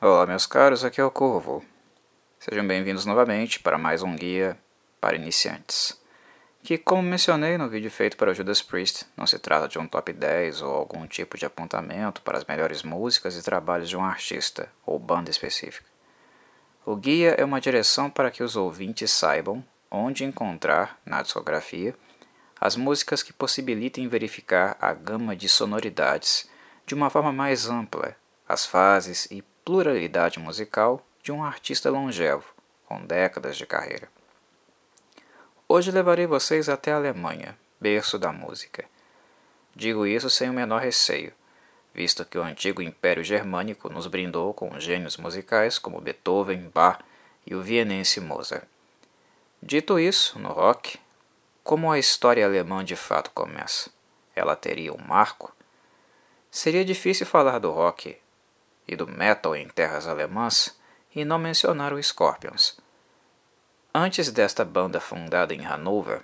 Olá, meus caros, aqui é o Corvo. Sejam bem-vindos novamente para mais um guia para iniciantes. Que, como mencionei no vídeo feito para o Judas Priest, não se trata de um top 10 ou algum tipo de apontamento para as melhores músicas e trabalhos de um artista ou banda específica. O guia é uma direção para que os ouvintes saibam onde encontrar, na discografia, as músicas que possibilitem verificar a gama de sonoridades de uma forma mais ampla, as fases e pluralidade musical de um artista longevo, com décadas de carreira. Hoje levarei vocês até a Alemanha, berço da música. Digo isso sem o menor receio, visto que o antigo Império Germânico nos brindou com gênios musicais como Beethoven, Bach e o vienense Mozart. Dito isso, no rock, como a história alemã de fato começa? Ela teria um marco? Seria difícil falar do rock e do metal em terras alemãs e não mencionar o Scorpions. Antes desta banda fundada em Hanover,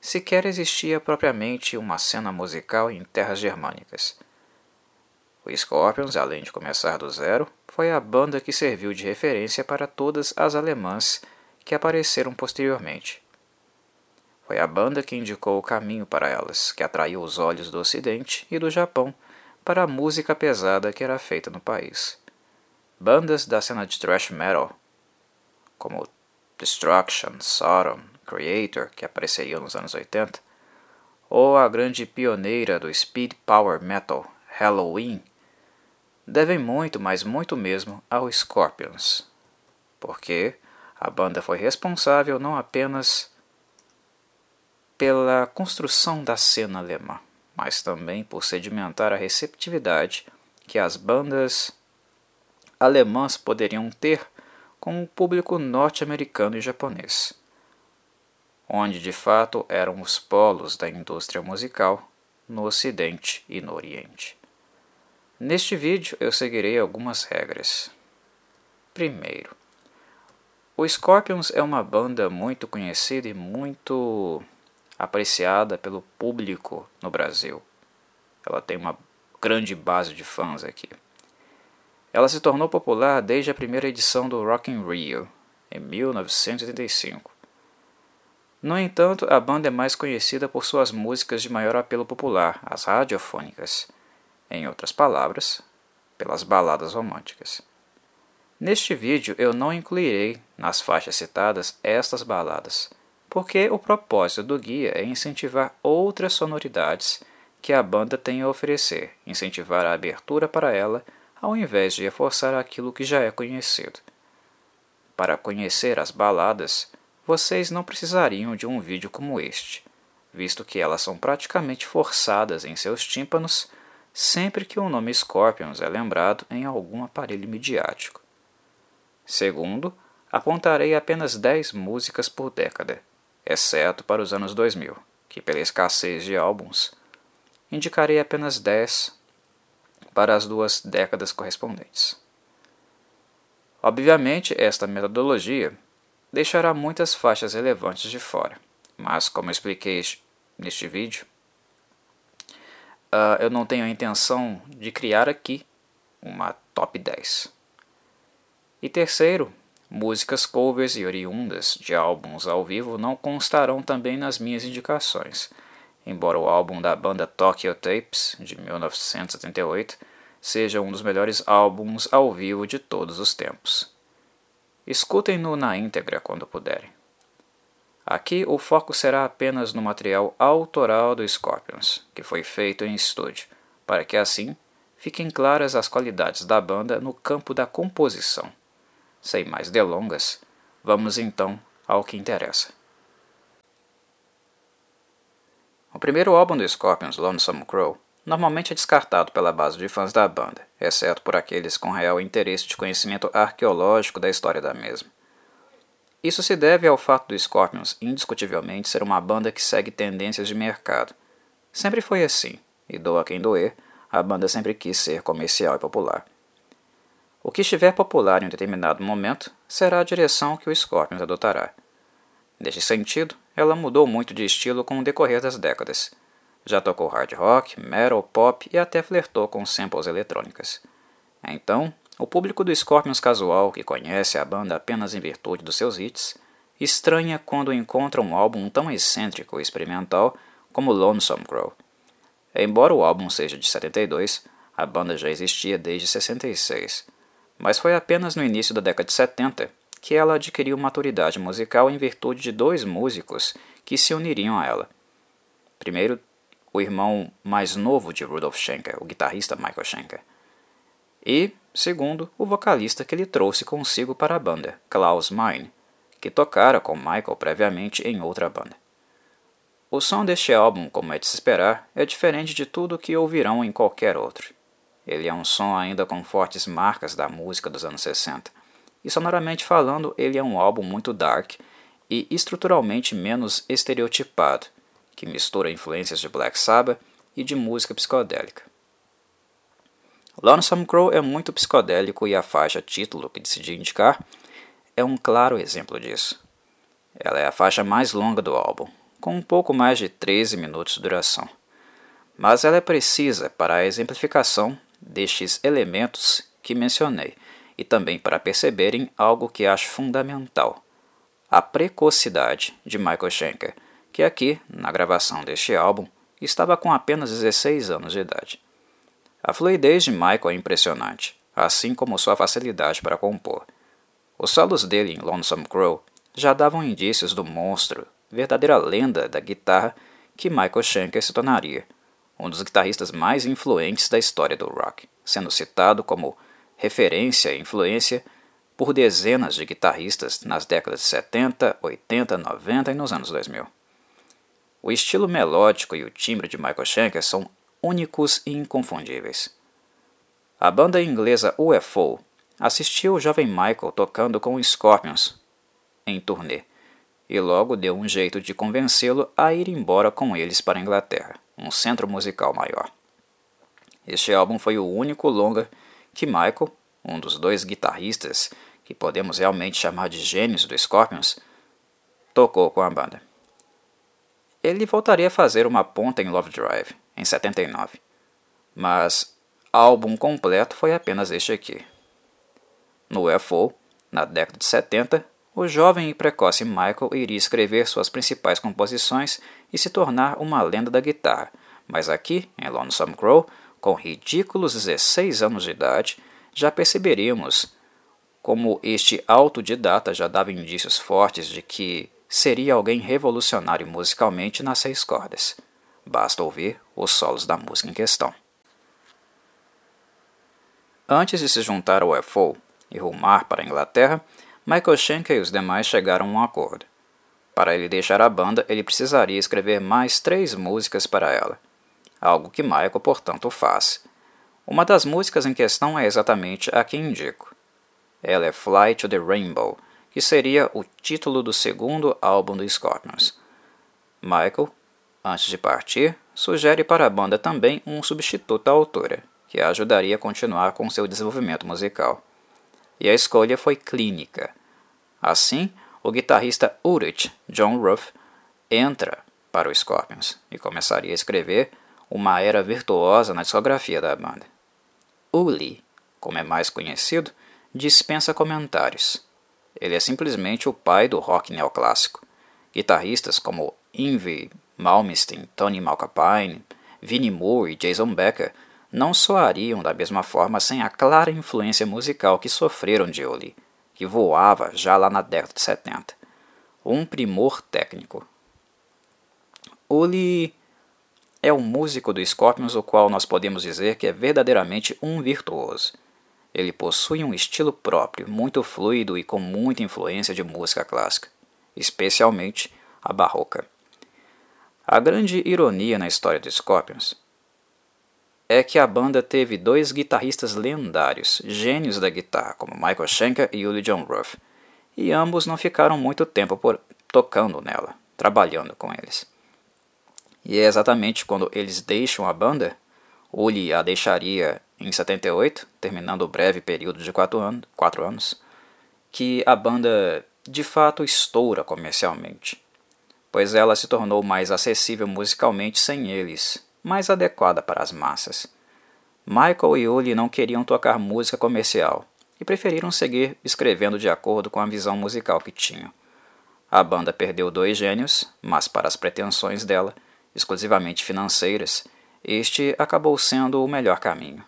sequer existia propriamente uma cena musical em terras germânicas. O Scorpions, além de começar do zero, foi a banda que serviu de referência para todas as alemãs que apareceram posteriormente. Foi a banda que indicou o caminho para elas, que atraiu os olhos do Ocidente e do Japão para a música pesada que era feita no país. Bandas da cena de thrash metal, como Destruction, Sodom, Creator, que apareceriam nos anos 80, ou a grande pioneira do speed power metal, Halloween, devem muito, mas muito mesmo, ao Scorpions, porque a banda foi responsável não apenas pela construção da cena alemã, mas também por sedimentar a receptividade que as bandas alemãs poderiam ter com o público norte-americano e japonês, onde de fato eram os polos da indústria musical no Ocidente e no Oriente. Neste vídeo eu seguirei algumas regras. Primeiro, o Scorpions é uma banda muito conhecida e muito apreciada pelo público no Brasil. Ela tem uma grande base de fãs aqui. Ela se tornou popular desde a primeira edição do Rock in Rio, em 1985. No entanto, a banda é mais conhecida por suas músicas de maior apelo popular, as radiofônicas. Em outras palavras, pelas baladas românticas. Neste vídeo eu não incluirei nas faixas citadas estas baladas porque o propósito do guia é incentivar outras sonoridades que a banda tem a oferecer, incentivar a abertura para ela, ao invés de reforçar aquilo que já é conhecido. Para conhecer as baladas, vocês não precisariam de um vídeo como este, visto que elas são praticamente forçadas em seus tímpanos sempre que o nome Scorpions é lembrado em algum aparelho midiático. Segundo, apontarei apenas 10 músicas por década exceto para os anos 2000, que pela escassez de álbuns, indicarei apenas 10 para as duas décadas correspondentes. Obviamente, esta metodologia deixará muitas faixas relevantes de fora, mas como expliquei neste vídeo, uh, eu não tenho a intenção de criar aqui uma top 10. E terceiro, Músicas covers e oriundas de álbuns ao vivo não constarão também nas minhas indicações, embora o álbum da banda Tokyo Tapes, de 1978, seja um dos melhores álbuns ao vivo de todos os tempos. Escutem-no na íntegra quando puderem. Aqui o foco será apenas no material autoral do Scorpions, que foi feito em estúdio, para que assim fiquem claras as qualidades da banda no campo da composição. Sem mais delongas, vamos então ao que interessa. O primeiro álbum do Scorpions, Lonesome Crow, normalmente é descartado pela base de fãs da banda, exceto por aqueles com real interesse de conhecimento arqueológico da história da mesma. Isso se deve ao fato do Scorpions indiscutivelmente ser uma banda que segue tendências de mercado. Sempre foi assim, e doa quem doer, a banda sempre quis ser comercial e popular. O que estiver popular em um determinado momento será a direção que o Scorpions adotará. Neste sentido, ela mudou muito de estilo com o decorrer das décadas. Já tocou hard rock, metal, pop e até flertou com samples eletrônicas. Então, o público do Scorpions casual, que conhece a banda apenas em virtude dos seus hits, estranha quando encontra um álbum tão excêntrico e experimental como Lonesome Crow. Embora o álbum seja de 72, a banda já existia desde 66, mas foi apenas no início da década de 70 que ela adquiriu maturidade musical em virtude de dois músicos que se uniriam a ela. Primeiro, o irmão mais novo de Rudolf Schenker, o guitarrista Michael Schenker. E, segundo, o vocalista que ele trouxe consigo para a banda, Klaus Meine, que tocara com Michael previamente em outra banda. O som deste álbum, como é de se esperar, é diferente de tudo que ouvirão em qualquer outro. Ele é um som ainda com fortes marcas da música dos anos 60, e sonoramente falando, ele é um álbum muito dark e estruturalmente menos estereotipado, que mistura influências de Black Sabbath e de música psicodélica. Lonesome Crow é muito psicodélico e a faixa título que decidi indicar é um claro exemplo disso. Ela é a faixa mais longa do álbum, com um pouco mais de 13 minutos de duração. Mas ela é precisa para a exemplificação destes elementos que mencionei e também para perceberem algo que acho fundamental: a precocidade de Michael Schenker, que aqui, na gravação deste álbum, estava com apenas 16 anos de idade. A fluidez de Michael é impressionante, assim como sua facilidade para compor. Os solos dele em Lonesome Crow já davam indícios do monstro, verdadeira lenda da guitarra que Michael Schenker se tornaria, um dos guitarristas mais influentes da história do rock, sendo citado como referência e influência por dezenas de guitarristas nas décadas de 70, 80, 90 e nos anos 2000. O estilo melódico e o timbre de Michael Schenker são únicos e inconfundíveis. A banda inglesa UFO assistiu o jovem Michael tocando com os Scorpions em turnê e logo deu um jeito de convencê-lo a ir embora com eles para a Inglaterra, um centro musical maior. Este álbum foi o único longa que Michael, um dos dois guitarristas que podemos realmente chamar de gênios do Scorpions, tocou com a banda. Ele voltaria a fazer uma ponta em Love Drive, em 79. Mas álbum completo foi apenas este aqui. No UFO, na década de 70, o jovem e precoce Michael iria escrever suas principais composições e se tornar uma lenda da guitarra, mas aqui, em Lonesome Crow, com ridículos 16 anos de idade, já perceberíamos como este autodidata já dava indícios fortes de que seria alguém revolucionário musicalmente nas seis cordas. Basta ouvir os solos da música em questão. Antes de se juntar ao UFO e rumar para a Inglaterra, Michael Schenker e os demais chegaram a um acordo. Para ele deixar a banda, ele precisaria escrever mais três músicas para ela, algo que Michael, portanto, faz. Uma das músicas em questão é exatamente a que indico. Ela é Fly to the Rainbow, que seria o título do segundo álbum do Scorpions. Michael Antes de partir, sugere para a banda também um substituto à autora, que a ajudaria a continuar com seu desenvolvimento musical. E a escolha foi clínica. Assim, o guitarrista Ulrich John Ruff entra para o Scorpions e começaria a escrever uma era virtuosa na discografia da banda. Uli, como é mais conhecido, dispensa comentários. Ele é simplesmente o pai do rock neoclássico. Guitarristas como Yngwie Malmsteen, Tony Malkapine, Vinnie Moore e Jason Becker não soariam da mesma forma sem a clara influência musical que sofreram de Oli, que voava já lá na década de 70. Um primor técnico. Oli é um músico do Scorpions o qual nós podemos dizer que é verdadeiramente um virtuoso. Ele possui um estilo próprio, muito fluido e com muita influência de música clássica, especialmente a barroca. A grande ironia na história dos Scorpions é que a banda teve dois guitarristas lendários, gênios da guitarra, como Michael Schenker e Uli John Ruff, e ambos não ficaram muito tempo por, tocando nela, trabalhando com eles. E é exatamente quando eles deixam a banda, Uli a deixaria em 78, terminando o breve período de quatro, anos, quatro anos, que a banda de fato estoura comercialmente pois ela se tornou mais acessível musicalmente sem eles, mais adequada para as massas. Michael e Uli não queriam tocar música comercial e preferiram seguir escrevendo de acordo com a visão musical que tinham. A banda perdeu dois gênios, mas para as pretensões dela, exclusivamente financeiras, este acabou sendo o melhor caminho.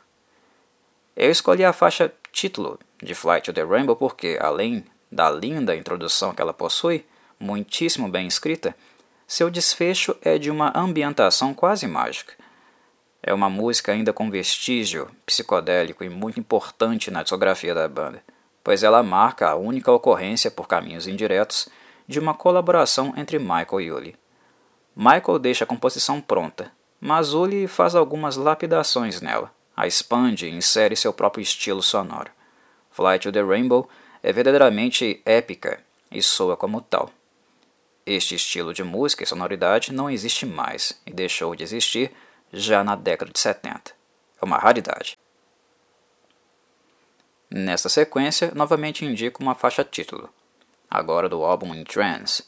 Eu escolhi a faixa título de Flight to the Rainbow porque, além da linda introdução que ela possui, muitíssimo bem escrita, seu desfecho é de uma ambientação quase mágica. É uma música ainda com vestígio psicodélico e muito importante na discografia da banda, pois ela marca a única ocorrência por caminhos indiretos de uma colaboração entre Michael e Uli. Michael deixa a composição pronta, mas Uli faz algumas lapidações nela, a expande e insere seu próprio estilo sonoro. Flight to the Rainbow é verdadeiramente épica e soa como tal. Este estilo de música e sonoridade não existe mais e deixou de existir já na década de 70. É uma raridade. Nesta sequência, novamente indico uma faixa título, agora do álbum In Trance,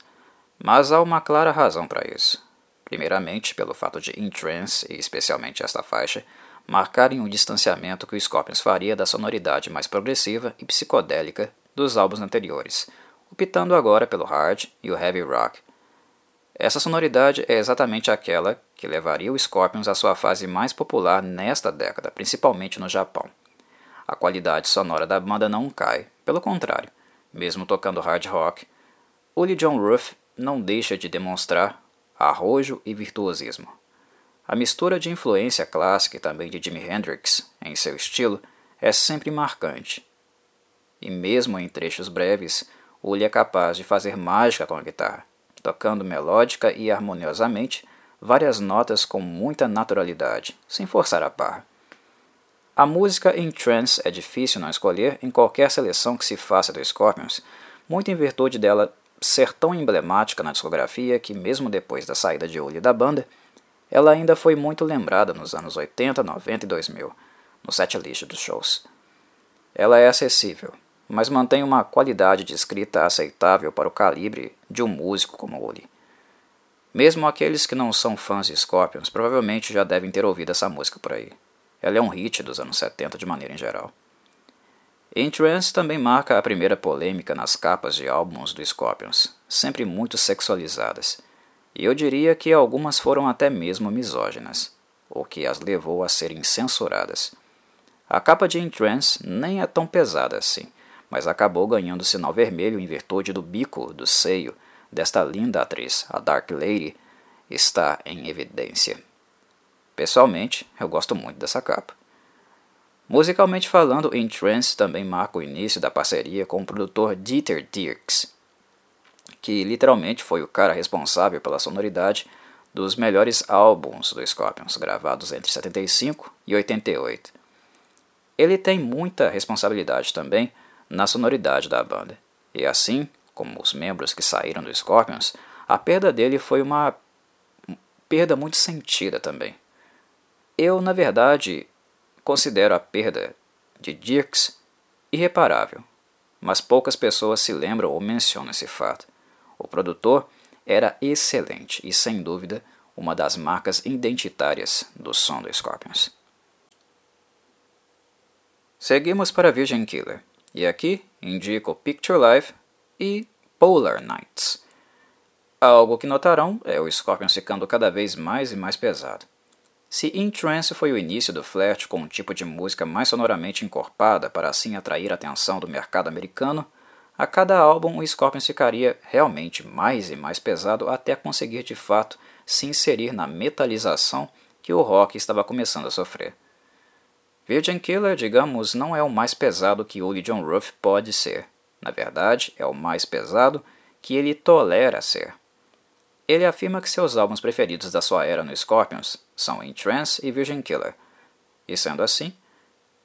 mas há uma clara razão para isso. Primeiramente, pelo fato de In Trance, e especialmente esta faixa, marcarem o distanciamento que o Scorpions faria da sonoridade mais progressiva e psicodélica dos álbuns anteriores, optando agora pelo hard e o heavy rock. Essa sonoridade é exatamente aquela que levaria o Scorpions à sua fase mais popular nesta década, principalmente no Japão. A qualidade sonora da banda não cai, pelo contrário, mesmo tocando hard rock, Uli John Ruff não deixa de demonstrar arrojo e virtuosismo. A mistura de influência clássica e também de Jimi Hendrix em seu estilo é sempre marcante. E mesmo em trechos breves, Uli é capaz de fazer mágica com a guitarra, tocando melódica e harmoniosamente várias notas com muita naturalidade, sem forçar a barra. A música em trance é difícil não escolher em qualquer seleção que se faça do Scorpions, muito em virtude dela ser tão emblemática na discografia que, mesmo depois da saída de Uli da banda, ela ainda foi muito lembrada nos anos 80, 90 e 2000, no setlist dos shows. Ela é acessível, mas mantém uma qualidade de escrita aceitável para o calibre de um músico como Uli. Mesmo aqueles que não são fãs de Scorpions provavelmente já devem ter ouvido essa música por aí. Ela é um hit dos anos 70 de maneira em geral. Entrance também marca a primeira polêmica nas capas de álbuns do Scorpions, sempre muito sexualizadas, e eu diria que algumas foram até mesmo misóginas, o que as levou a serem censuradas. A capa de Entrance nem é tão pesada assim, mas acabou ganhando sinal vermelho em virtude do bico do seio desta linda atriz, a Dark Lady, está em evidência. Pessoalmente, eu gosto muito dessa capa. Musicalmente falando, In Trance também marca o início da parceria com o produtor Dieter Dierks, que literalmente foi o cara responsável pela sonoridade dos melhores álbuns do Scorpions, gravados entre 75 e 88. Ele tem muita responsabilidade também na sonoridade da banda. E assim, como os membros que saíram do Scorpions, a perda dele foi uma perda muito sentida também. Eu, na verdade, considero a perda de Dirks irreparável, mas poucas pessoas se lembram ou mencionam esse fato. O produtor era excelente e, sem dúvida, uma das marcas identitárias do som do Scorpions. Seguimos para Virgin Killer. E aqui indico Picture Life e Polar Nights. Algo que notarão é o Scorpion ficando cada vez mais e mais pesado. Se In Trance foi o início do flerte com um tipo de música mais sonoramente encorpada para assim atrair a atenção do mercado americano, a cada álbum o Scorpion ficaria realmente mais e mais pesado até conseguir de fato se inserir na metalização que o rock estava começando a sofrer. Virgin Killer, digamos, não é o mais pesado que Uli John Ruff pode ser. Na verdade, é o mais pesado que ele tolera ser. Ele afirma que seus álbuns preferidos da sua era no Scorpions são In Trance e Virgin Killer. E sendo assim,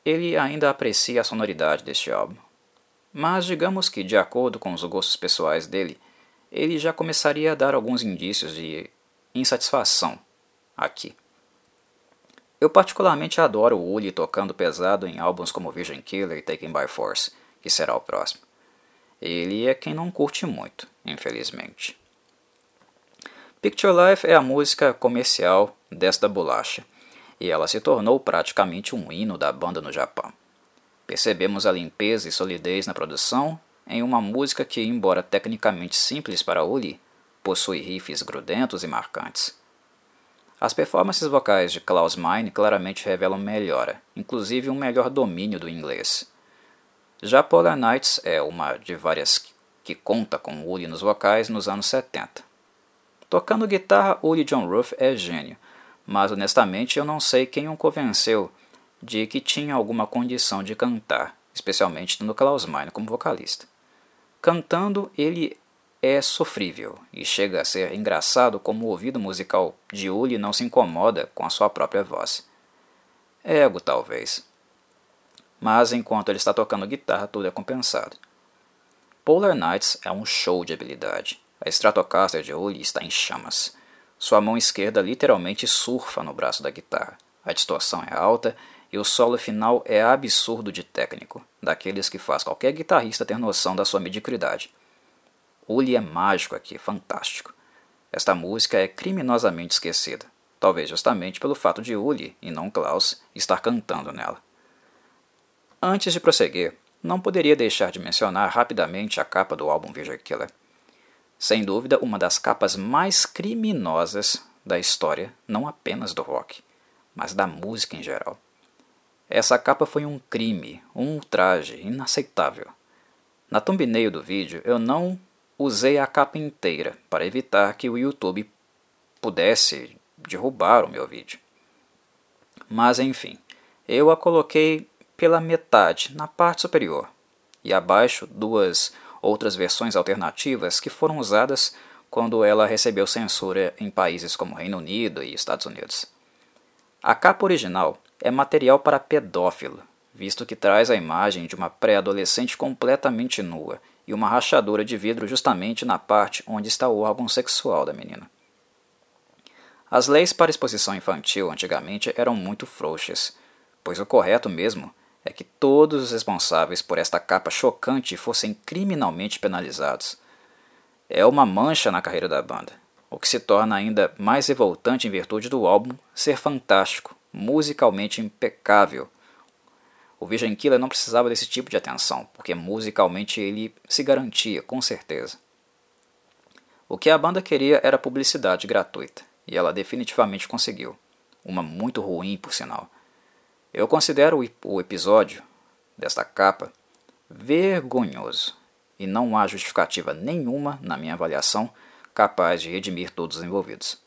ele ainda aprecia a sonoridade deste álbum. Mas digamos que, de acordo com os gostos pessoais dele, ele já começaria a dar alguns indícios de insatisfação aqui. Eu particularmente adoro o Uli tocando pesado em álbuns como Virgin Killer e Taken by Force, que será o próximo. Ele é quem não curte muito, infelizmente. Picture Life é a música comercial desta bolacha, e ela se tornou praticamente um hino da banda no Japão. Percebemos a limpeza e solidez na produção em uma música que, embora tecnicamente simples para Uli, possui riffs grudentos e marcantes. As performances vocais de Klaus Meine claramente revelam melhora, inclusive um melhor domínio do inglês. Já Polar Nights é uma de várias que conta com Uli nos vocais nos anos 70. Tocando guitarra, Uli John Ruff é gênio, mas honestamente eu não sei quem o convenceu de que tinha alguma condição de cantar, especialmente tendo Klaus Meine como vocalista. Cantando, ele é sofrível e chega a ser engraçado como o ouvido musical de Uli não se incomoda com a sua própria voz. Ego, talvez. Mas enquanto ele está tocando guitarra, tudo é compensado. Polar Nights é um show de habilidade. A Stratocaster de Uli está em chamas. Sua mão esquerda literalmente surfa no braço da guitarra. A distorção é alta e o solo final é absurdo de técnico, daqueles que faz qualquer guitarrista ter noção da sua mediocridade. Uli é mágico aqui, fantástico. Esta música é criminosamente esquecida, talvez justamente pelo fato de Uli, e não Klaus, estar cantando nela. Antes de prosseguir, não poderia deixar de mencionar rapidamente a capa do álbum Visual Killer. Sem dúvida, uma das capas mais criminosas da história, não apenas do rock, mas da música em geral. Essa capa foi um crime, um ultraje inaceitável. Na thumbnail do vídeo, eu não usei a capa inteira para evitar que o YouTube pudesse derrubar o meu vídeo. Mas enfim, eu a coloquei pela metade na parte superior e abaixo duas outras versões alternativas que foram usadas quando ela recebeu censura em países como Reino Unido e Estados Unidos. A capa original é material para pedófilo, visto que traz a imagem de uma pré-adolescente completamente nua e uma rachadura de vidro justamente na parte onde está o órgão sexual da menina. As leis para exposição infantil antigamente eram muito frouxas, pois o correto mesmo é que todos os responsáveis por esta capa chocante fossem criminalmente penalizados. É uma mancha na carreira da banda, o que se torna ainda mais revoltante em virtude do álbum ser fantástico, musicalmente impecável o Vision Killer não precisava desse tipo de atenção, porque musicalmente ele se garantia, com certeza. O que a banda queria era publicidade gratuita, e ela definitivamente conseguiu. Uma muito ruim, por sinal. Eu considero o episódio desta capa vergonhoso, e não há justificativa nenhuma, na minha avaliação, capaz de redimir todos os envolvidos.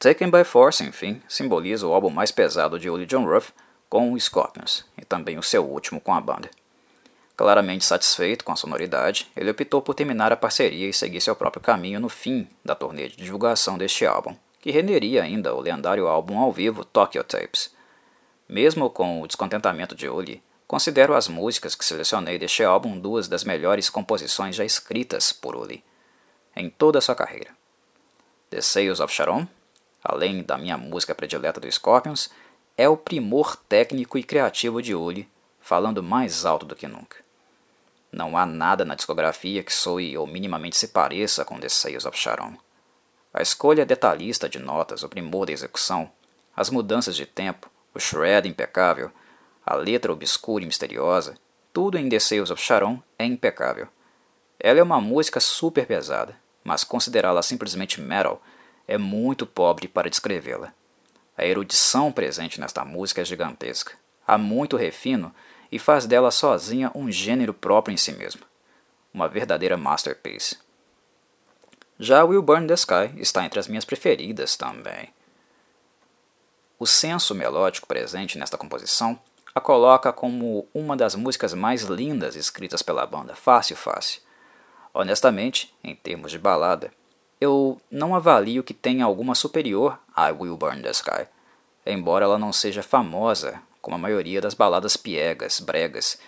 Taken by Force, enfim, simboliza o álbum mais pesado de Uli John Ruff com o Scorpions, e também o seu último com a banda. Claramente satisfeito com a sonoridade, ele optou por terminar a parceria e seguir seu próprio caminho no fim da turnê de divulgação deste álbum, que renderia ainda o lendário álbum ao vivo Tokyo Tapes. Mesmo com o descontentamento de Uli, considero as músicas que selecionei deste álbum duas das melhores composições já escritas por Uli em toda a sua carreira. The Sales of Sharon além da minha música predileta do Scorpions, é o primor técnico e criativo de Uli, falando mais alto do que nunca. Não há nada na discografia que soe ou minimamente se pareça com The Sales of Sharon. A escolha detalhista de notas, o primor da execução, as mudanças de tempo, o shred impecável, a letra obscura e misteriosa, tudo em The Sales of Sharon é impecável. Ela é uma música super pesada, mas considerá-la simplesmente metal é muito pobre para descrevê-la. A erudição presente nesta música é gigantesca. Há muito refino e faz dela sozinha um gênero próprio em si mesma. Uma verdadeira masterpiece. Já Will Burn the Sky está entre as minhas preferidas também. O senso melódico presente nesta composição a coloca como uma das músicas mais lindas escritas pela banda, fácil, fácil. Honestamente, em termos de balada, eu não avalio que tenha alguma superior a Will Burn the Sky, embora ela não seja famosa como a maioria das baladas piegas, bregas,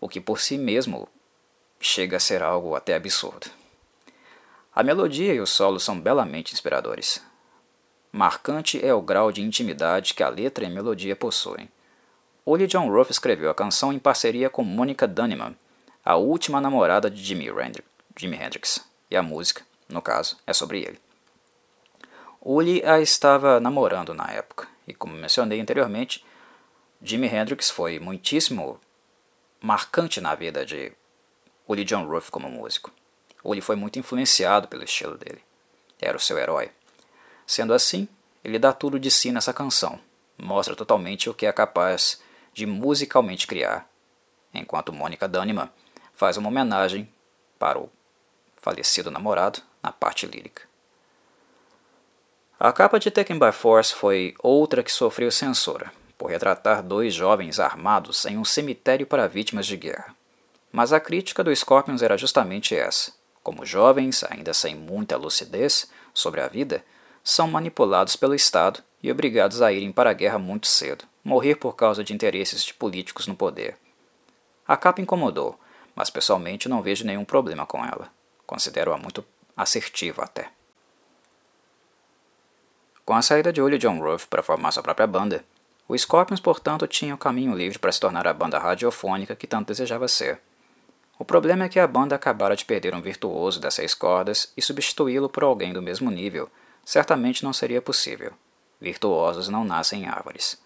o que por si mesmo chega a ser algo até absurdo. A melodia e o solo são belamente inspiradores. Marcante é o grau de intimidade que a letra e a melodia possuem. Ollie John Ruff escreveu a canção em parceria com Monica Dunneman, a última namorada de Jimi Hendrix, e a música no caso, é sobre ele. Uli a estava namorando na época, e como mencionei anteriormente, Jimi Hendrix foi muitíssimo marcante na vida de Uli John Ruff como músico. Uli foi muito influenciado pelo estilo dele. Era o seu herói. Sendo assim, ele dá tudo de si nessa canção, mostra totalmente o que é capaz de musicalmente criar, enquanto Mônica Danima faz uma homenagem para o falecido namorado na parte lírica. A capa de Taken by Force foi outra que sofreu censura, por retratar dois jovens armados em um cemitério para vítimas de guerra. Mas a crítica do Scorpions era justamente essa. Como jovens, ainda sem muita lucidez sobre a vida, são manipulados pelo Estado e obrigados a irem para a guerra muito cedo, morrer por causa de interesses de políticos no poder. A capa incomodou, mas pessoalmente não vejo nenhum problema com ela. Considero-a muito assertiva até. Com a saída de Willie John Ruff para formar sua própria banda, o Scorpions, portanto, tinha o caminho livre para se tornar a banda radiofônica que tanto desejava ser. O problema é que a banda acabara de perder um virtuoso das seis cordas e substituí-lo por alguém do mesmo nível certamente não seria possível. Virtuosos não nascem em árvores.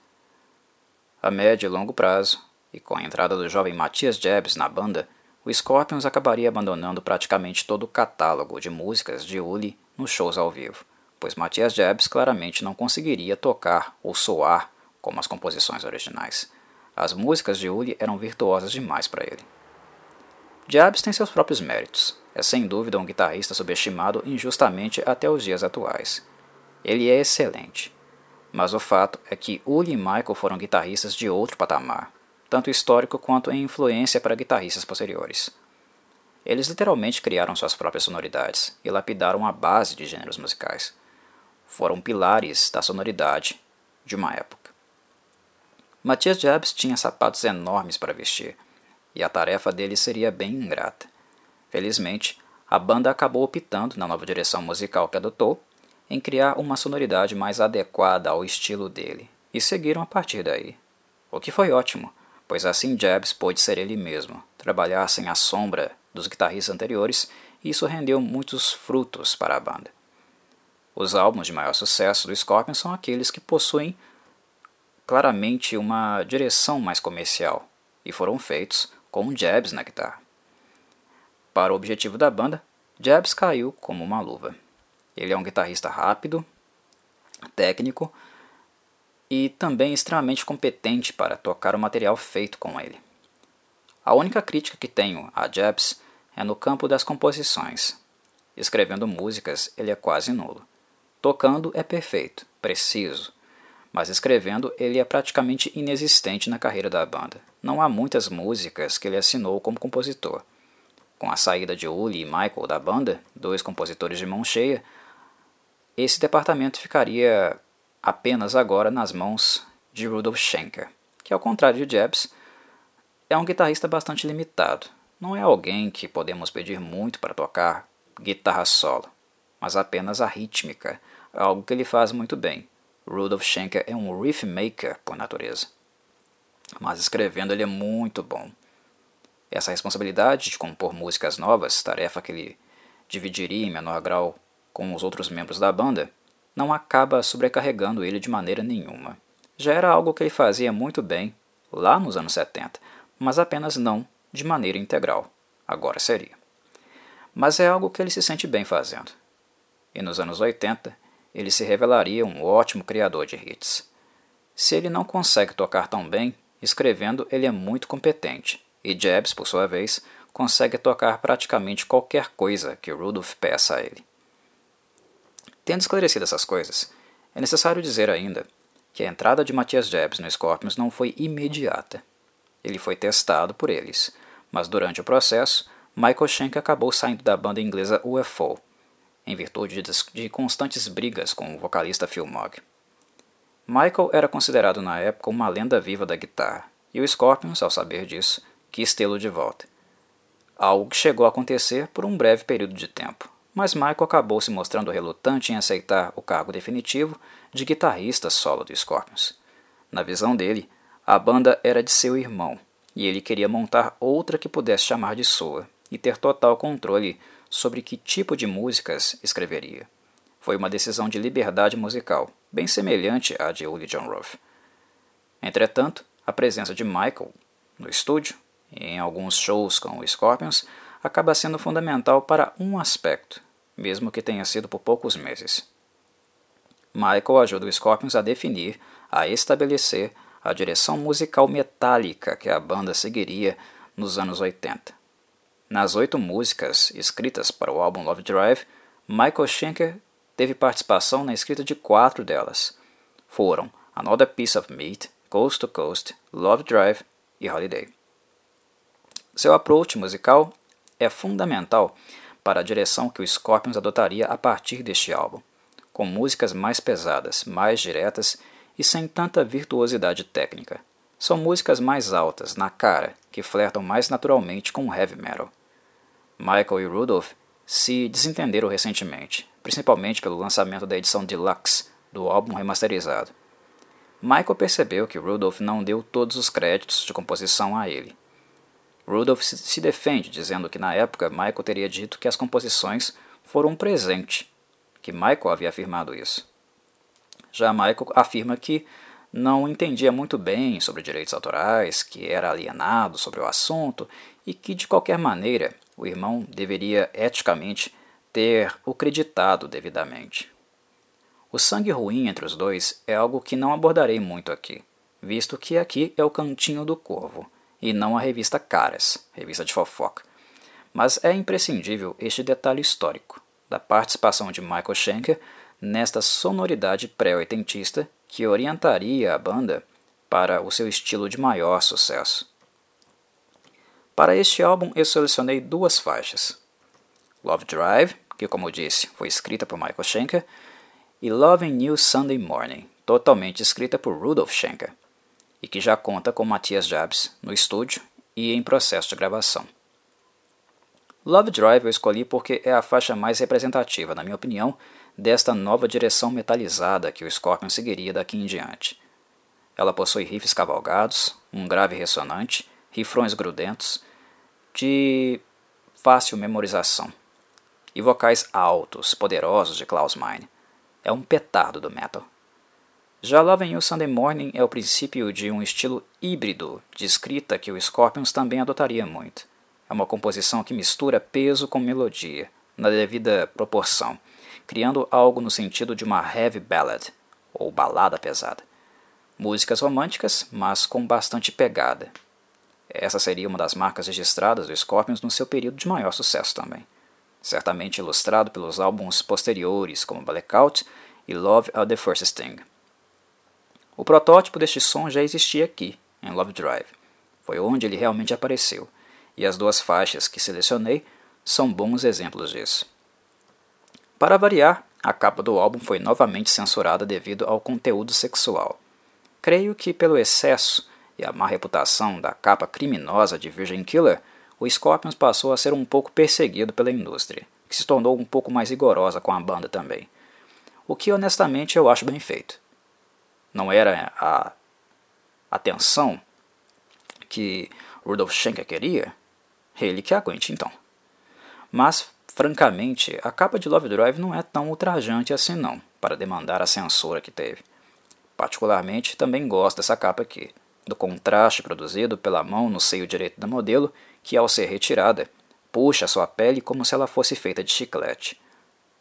A médio e longo prazo, e com a entrada do jovem Matias Jebs na banda, o Scorpions acabaria abandonando praticamente todo o catálogo de músicas de Uli nos shows ao vivo, pois Matias Jebs claramente não conseguiria tocar ou soar como as composições originais. As músicas de Uli eram virtuosas demais para ele. Jebs tem seus próprios méritos. É sem dúvida um guitarrista subestimado injustamente até os dias atuais. Ele é excelente, mas o fato é que Uli e Michael foram guitarristas de outro patamar, tanto histórico quanto em influência para guitarristas posteriores. Eles literalmente criaram suas próprias sonoridades e lapidaram a base de gêneros musicais. Foram pilares da sonoridade de uma época. Matthias Jabs tinha sapatos enormes para vestir, e a tarefa dele seria bem ingrata. Felizmente, a banda acabou optando, na nova direção musical que adotou, em criar uma sonoridade mais adequada ao estilo dele, e seguiram a partir daí. O que foi ótimo, pois assim Jabs pôde ser ele mesmo, trabalhar sem a sombra dos guitarristas anteriores, e isso rendeu muitos frutos para a banda. Os álbuns de maior sucesso do Scorpion são aqueles que possuem claramente uma direção mais comercial, e foram feitos com Jabs na guitarra. Para o objetivo da banda, Jabs caiu como uma luva. Ele é um guitarrista rápido, técnico e também extremamente competente para tocar o material feito com ele. A única crítica que tenho a Jabs é no campo das composições. Escrevendo músicas, ele é quase nulo. Tocando é perfeito, preciso, mas escrevendo ele é praticamente inexistente na carreira da banda. Não há muitas músicas que ele assinou como compositor. Com a saída de Uli e Michael da banda, dois compositores de mão cheia, esse departamento ficaria apenas agora nas mãos de Rudolf Schenker, que ao contrário de Jebs, é um guitarrista bastante limitado. Não é alguém que podemos pedir muito para tocar guitarra solo, mas apenas a rítmica, algo que ele faz muito bem. Rudolf Schenker é um riff maker por natureza, mas escrevendo ele é muito bom. Essa responsabilidade de compor músicas novas, tarefa que ele dividiria em menor grau com os outros membros da banda, não acaba sobrecarregando ele de maneira nenhuma. Já era algo que ele fazia muito bem lá nos anos 70, mas apenas não de maneira integral. Agora seria. Mas é algo que ele se sente bem fazendo. E nos anos 80, ele se revelaria um ótimo criador de hits. Se ele não consegue tocar tão bem, escrevendo ele é muito competente e Jebs, por sua vez, consegue tocar praticamente qualquer coisa que Rudolph peça a ele. Tendo esclarecido essas coisas, é necessário dizer ainda que a entrada de Matthias Jebs no Scorpions não foi imediata. Ele foi testado por eles, mas durante o processo, Michael Schenck acabou saindo da banda inglesa UFO, em virtude de constantes brigas com o vocalista Phil Mogg. Michael era considerado na época uma lenda viva da guitarra, e o Scorpions, ao saber disso, quis tê-lo de volta. Algo que chegou a acontecer por um breve período de tempo, mas Michael acabou se mostrando relutante em aceitar o cargo definitivo de guitarrista solo do Scorpions. Na visão dele, a banda era de seu irmão, e ele queria montar outra que pudesse chamar de sua e ter total controle sobre que tipo de músicas escreveria. foi uma decisão de liberdade musical, bem semelhante à de Uli John Ruff. Entretanto, a presença de Michael no estúdio em alguns shows com o Scorpions acaba sendo fundamental para um aspecto, mesmo que tenha sido por poucos meses. Michael ajuda o Scorpions a definir, a estabelecer a direção musical metálica que a banda seguiria nos anos 80. Nas oito músicas escritas para o álbum Love Drive, Michael Schenker teve participação na escrita de quatro delas. Foram Another Piece of Meat, Coast to Coast, Love Drive e Holiday. Seu approach musical é fundamental para a direção que o Scorpions adotaria a partir deste álbum, com músicas mais pesadas, mais diretas e sem tanta virtuosidade técnica. São músicas mais altas, na cara, que flertam mais naturalmente com o heavy metal. Michael e Rudolph se desentenderam recentemente, principalmente pelo lançamento da edição deluxe do álbum remasterizado. Michael percebeu que Rudolph não deu todos os créditos de composição a ele. Rudolph se defende, dizendo que na época Michael teria dito que as composições foram um presente, que Michael havia afirmado isso. Já Michael afirma que não entendia muito bem sobre direitos autorais, que era alienado sobre o assunto e que, de qualquer maneira, o irmão deveria eticamente ter o creditado devidamente. O sangue ruim entre os dois é algo que não abordarei muito aqui, visto que aqui é o cantinho do corvo e não a revista Caras, revista de fofoca. Mas é imprescindível este detalhe histórico da participação de Michael Schenker nesta sonoridade pré-oitentista que orientaria a banda para o seu estilo de maior sucesso. Para este álbum eu selecionei duas faixas. Love Drive, que como disse foi escrita por Michael Schenker, e Love in New Sunday Morning, totalmente escrita por Rudolf Schenker, e que já conta com Matthias Jabs no estúdio e em processo de gravação. Love Drive eu escolhi porque é a faixa mais representativa, na minha opinião, desta nova direção metalizada que o Scorpion seguiria daqui em diante. Ela possui riffs cavalgados, um grave ressonante, rifrões grudentos, de fácil memorização, e vocais altos, poderosos de Klaus Meine, é um petardo do metal. Já Love You Sunday Morning é o princípio de um estilo híbrido de escrita que o Scorpions também adotaria muito. É uma composição que mistura peso com melodia, na devida proporção, criando algo no sentido de uma heavy ballad, ou balada pesada. Músicas românticas, mas com bastante pegada. Essa seria uma das marcas registradas do Scorpions no seu período de maior sucesso também certamente ilustrado pelos álbuns posteriores como Blackout e Love at the First Sting. O protótipo deste som já existia aqui, em Love Drive. Foi onde ele realmente apareceu, e as duas faixas que selecionei são bons exemplos disso. Para variar, a capa do álbum foi novamente censurada devido ao conteúdo sexual. Creio que pelo excesso e a má reputação da capa criminosa de Virgin Killer, o Scorpions passou a ser um pouco perseguido pela indústria, que se tornou um pouco mais rigorosa com a banda também. O que honestamente eu acho bem feito. Não era a atenção que Rudolf Schenker queria? Ele que aguente então. Mas, francamente, a capa de Love Drive não é tão ultrajante assim não, para demandar a censura que teve. Particularmente, também gosto dessa capa aqui, do contraste produzido pela mão no seio direito da modelo que, ao ser retirada, puxa sua pele como se ela fosse feita de chiclete.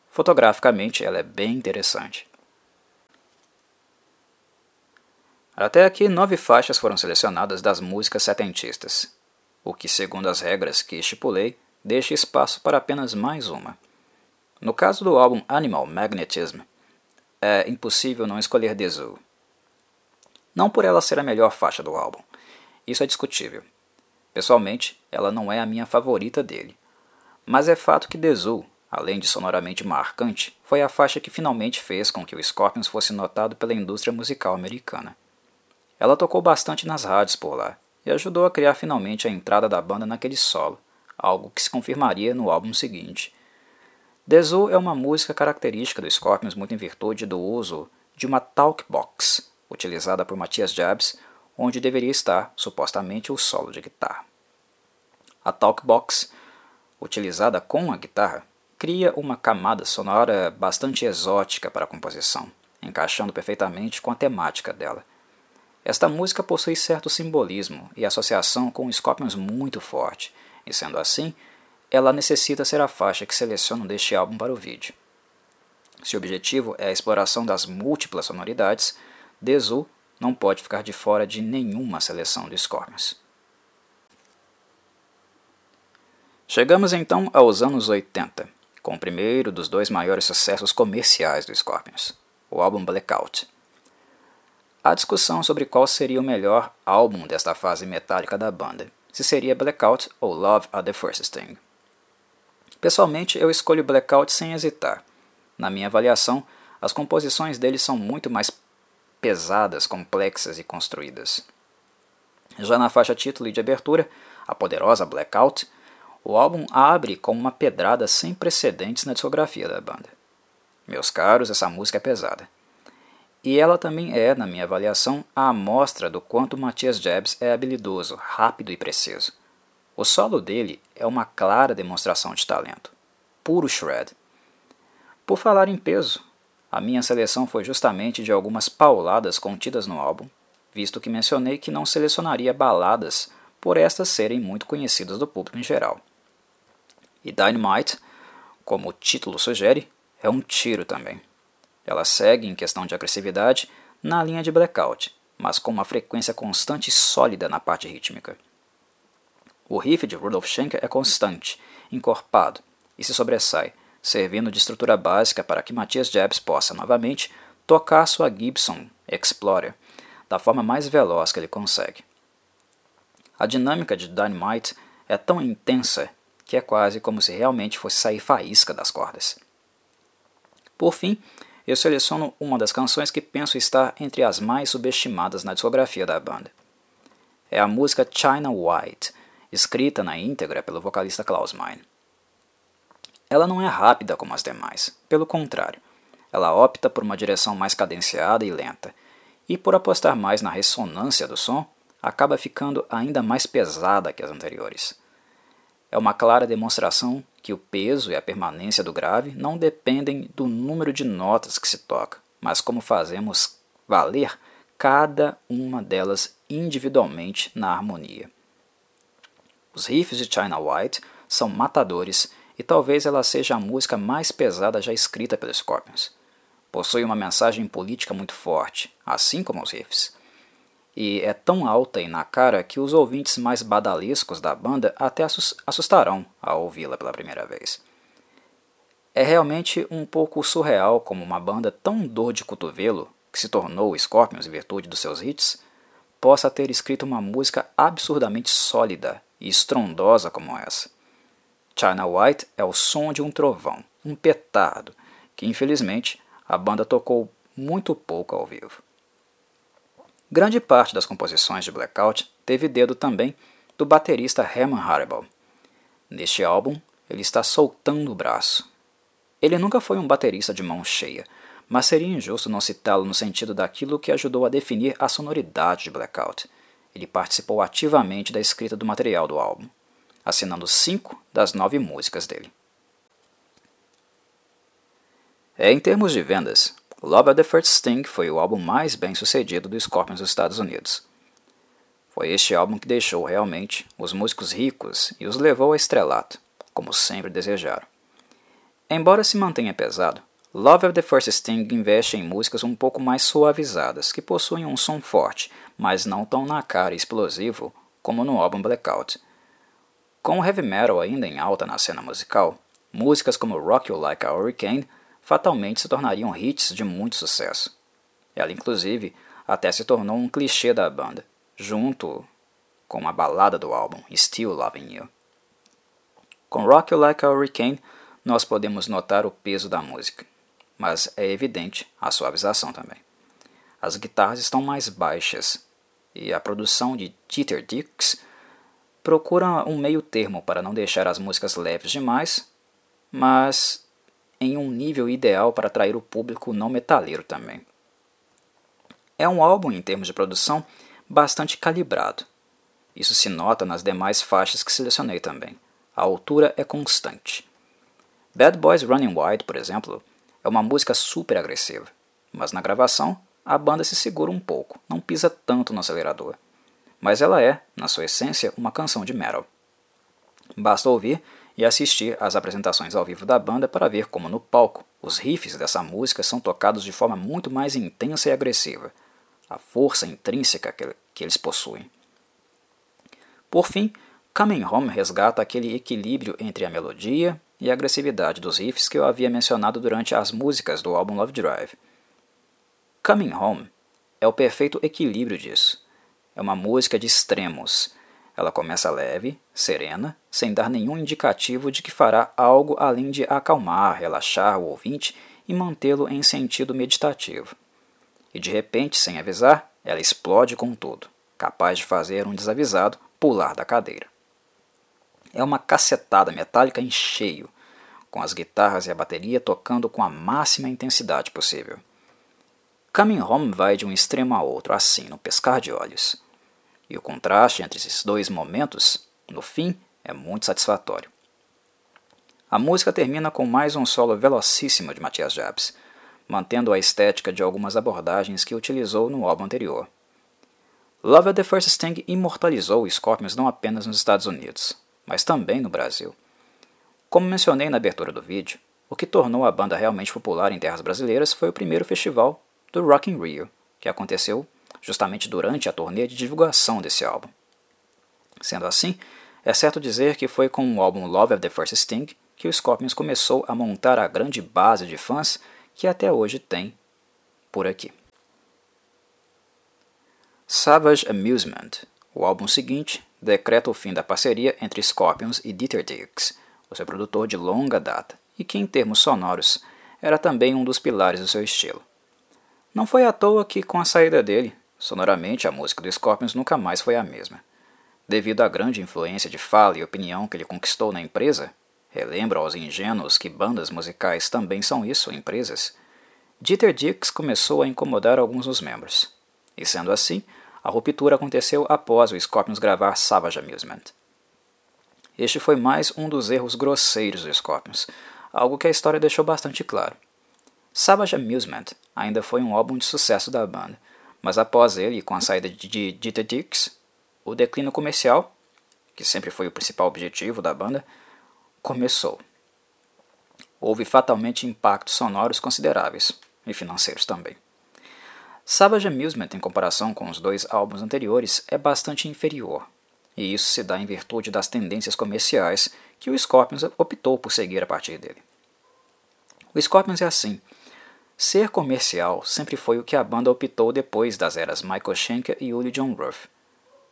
Fotograficamente, ela é bem interessante. Até aqui, nove faixas foram selecionadas das músicas setentistas, o que, segundo as regras que estipulei, deixa espaço para apenas mais uma. No caso do álbum Animal Magnetism, é impossível não escolher The Zoo. Não por ela ser a melhor faixa do álbum, isso é discutível. Pessoalmente, ela não é a minha favorita dele. Mas é fato que The Zoo, além de sonoramente marcante, foi a faixa que finalmente fez com que o Scorpions fosse notado pela indústria musical americana. Ela tocou bastante nas rádios por lá e ajudou a criar finalmente a entrada da banda naquele solo, algo que se confirmaria no álbum seguinte. Zoo é uma música característica do Scorpions muito em virtude do uso de uma talkbox, utilizada por Matthias Jabs onde deveria estar, supostamente, o solo de guitarra. A talkbox, utilizada com a guitarra, cria uma camada sonora bastante exótica para a composição, encaixando perfeitamente com a temática dela. Esta música possui certo simbolismo e associação com Scorpions muito forte, e sendo assim, ela necessita ser a faixa que seleciono deste álbum para o vídeo. Se o objetivo é a exploração das múltiplas sonoridades, Desu não pode ficar de fora de nenhuma seleção de Scorpions. Chegamos então aos anos 80, com o primeiro dos dois maiores sucessos comerciais do Scorpions, o álbum Blackout. Há discussão sobre qual seria o melhor álbum desta fase metálica da banda, se seria Blackout ou Love at the First Sting. Pessoalmente, eu escolho Blackout sem hesitar. Na minha avaliação, as composições dele são muito mais pesadas, complexas e construídas. Já na faixa título e de abertura, a poderosa Blackout, o álbum abre com uma pedrada sem precedentes na discografia da banda. Meus caros, essa música é pesada. E ela também é, na minha avaliação, a amostra do quanto Matthias Jebs é habilidoso, rápido e preciso. O solo dele é uma clara demonstração de talento. Puro shred. Por falar em peso, a minha seleção foi justamente de algumas pauladas contidas no álbum, visto que mencionei que não selecionaria baladas por estas serem muito conhecidas do público em geral. E Dynamite, como o título sugere, é um tiro também. Ela segue, em questão de agressividade, na linha de Blackout, mas com uma frequência constante e sólida na parte rítmica. O riff de Rudolf Schenker é constante, encorpado e se sobressai, servindo de estrutura básica para que Matthias Jebs possa, novamente, tocar sua Gibson Explorer da forma mais veloz que ele consegue. A dinâmica de Dynamite é tão intensa que é quase como se realmente fosse sair faísca das cordas. Por fim, eu seleciono uma das canções que penso estar entre as mais subestimadas na discografia da banda. É a música China White, escrita na íntegra pelo vocalista Klaus Meine. Ela não é rápida como as demais, pelo contrário, ela opta por uma direção mais cadenciada e lenta, e por apostar mais na ressonância do som, acaba ficando ainda mais pesada que as anteriores. É uma clara demonstração que o peso e a permanência do grave não dependem do número de notas que se toca, mas como fazemos valer cada uma delas individualmente na harmonia. Os riffs de China White são matadores e talvez ela seja a música mais pesada já escrita pelos Scorpions. Possui uma mensagem política muito forte, assim como os riffs e é tão alta e na cara que os ouvintes mais badalescos da banda até assustarão ao ouvi-la pela primeira vez. É realmente um pouco surreal como uma banda tão dor de cotovelo, que se tornou Scorpions em virtude dos seus hits, possa ter escrito uma música absurdamente sólida e estrondosa como essa. China White é o som de um trovão, um petardo, que infelizmente a banda tocou muito pouco ao vivo. Grande parte das composições de Blackout teve dedo também do baterista Herman Haribo. Neste álbum, ele está soltando o braço. Ele nunca foi um baterista de mão cheia, mas seria injusto não citá-lo no sentido daquilo que ajudou a definir a sonoridade de Blackout. Ele participou ativamente da escrita do material do álbum, assinando cinco das nove músicas dele. É, em termos de vendas, Love at the First Sting foi o álbum mais bem sucedido do Scorpions dos Estados Unidos. Foi este álbum que deixou realmente os músicos ricos e os levou a estrelato, como sempre desejaram. Embora se mantenha pesado, Love at the First Sting investe em músicas um pouco mais suavizadas, que possuem um som forte, mas não tão na cara e explosivo como no álbum Blackout. Com o heavy metal ainda em alta na cena musical, músicas como Rock You Like a Hurricane fatalmente se tornariam hits de muito sucesso. Ela, inclusive, até se tornou um clichê da banda, junto com a balada do álbum Still Loving You. Com Rock You Like a Hurricane, nós podemos notar o peso da música, mas é evidente a suavização também. As guitarras estão mais baixas e a produção de Dieter Dix procura um meio termo para não deixar as músicas leves demais, mas em um nível ideal para atrair o público não metaleiro também. É um álbum, em termos de produção, bastante calibrado. Isso se nota nas demais faixas que selecionei também. A altura é constante. Bad Boys Running Wild, por exemplo, é uma música super agressiva, mas na gravação a banda se segura um pouco, não pisa tanto no acelerador. Mas ela é, na sua essência, uma canção de metal. Basta ouvir e assistir às apresentações ao vivo da banda para ver como no palco os riffs dessa música são tocados de forma muito mais intensa e agressiva, a força intrínseca que, eles possuem. Por fim, Coming Home resgata aquele equilíbrio entre a melodia e a agressividade dos riffs que eu havia mencionado durante as músicas do álbum Love Drive. Coming Home é o perfeito equilíbrio disso. É uma música de extremos. Ela começa leve, serena, sem dar nenhum indicativo de que fará algo além de acalmar, relaxar o ouvinte e mantê-lo em sentido meditativo. E de repente, sem avisar, ela explode com tudo, capaz de fazer um desavisado pular da cadeira. É uma cacetada metálica em cheio, com as guitarras e a bateria tocando com a máxima intensidade possível. Coming Home vai de um extremo a outro, assim, no pescar de olhos. E o contraste entre esses dois momentos, no fim, é muito satisfatório. A música termina com mais um solo velocíssimo de Matthias Jabs, mantendo a estética de algumas abordagens que utilizou no álbum anterior. Love at the First Sting imortalizou Scorpions não apenas nos Estados Unidos, mas também no Brasil. Como mencionei na abertura do vídeo, o que tornou a banda realmente popular em terras brasileiras foi o primeiro festival do Rock in Rio, que aconteceu justamente durante a turnê de divulgação desse álbum. Sendo assim, é certo dizer que foi com o álbum Love of the First Sting que o Scorpions começou a montar a grande base de fãs que até hoje tem por aqui. Savage Amusement. O álbum seguinte decreta o fim da parceria entre Scorpions e Dieter Dix, o seu produtor de longa data, e que, em termos sonoros, era também um dos pilares do seu estilo. Não foi à toa que, com a saída dele, sonoramente a música do Scorpions nunca mais foi a mesma. Devido à grande influência de fala e opinião que ele conquistou na empresa, relembro aos ingênuos que bandas musicais também são isso, empresas, Dieter Dix começou a incomodar alguns dos membros. E sendo assim, a ruptura aconteceu após o Scorpions gravar Savage Amusement. Este foi mais um dos erros grosseiros do Scorpions, algo que a história deixou bastante claro. Savage Amusement ainda foi um álbum de sucesso da banda, mas após ele com a saída de Dita Dix, o declínio comercial, que sempre foi o principal objetivo da banda, começou. Houve fatalmente impactos sonoros consideráveis, e financeiros também. Savage Amusement, em comparação com os dois álbuns anteriores, é bastante inferior, e isso se dá em virtude das tendências comerciais que o Scorpions optou por seguir a partir dele. O Scorpions é assim. Ser comercial sempre foi o que a banda optou depois das eras Michael Schenker e Uli John Ruff.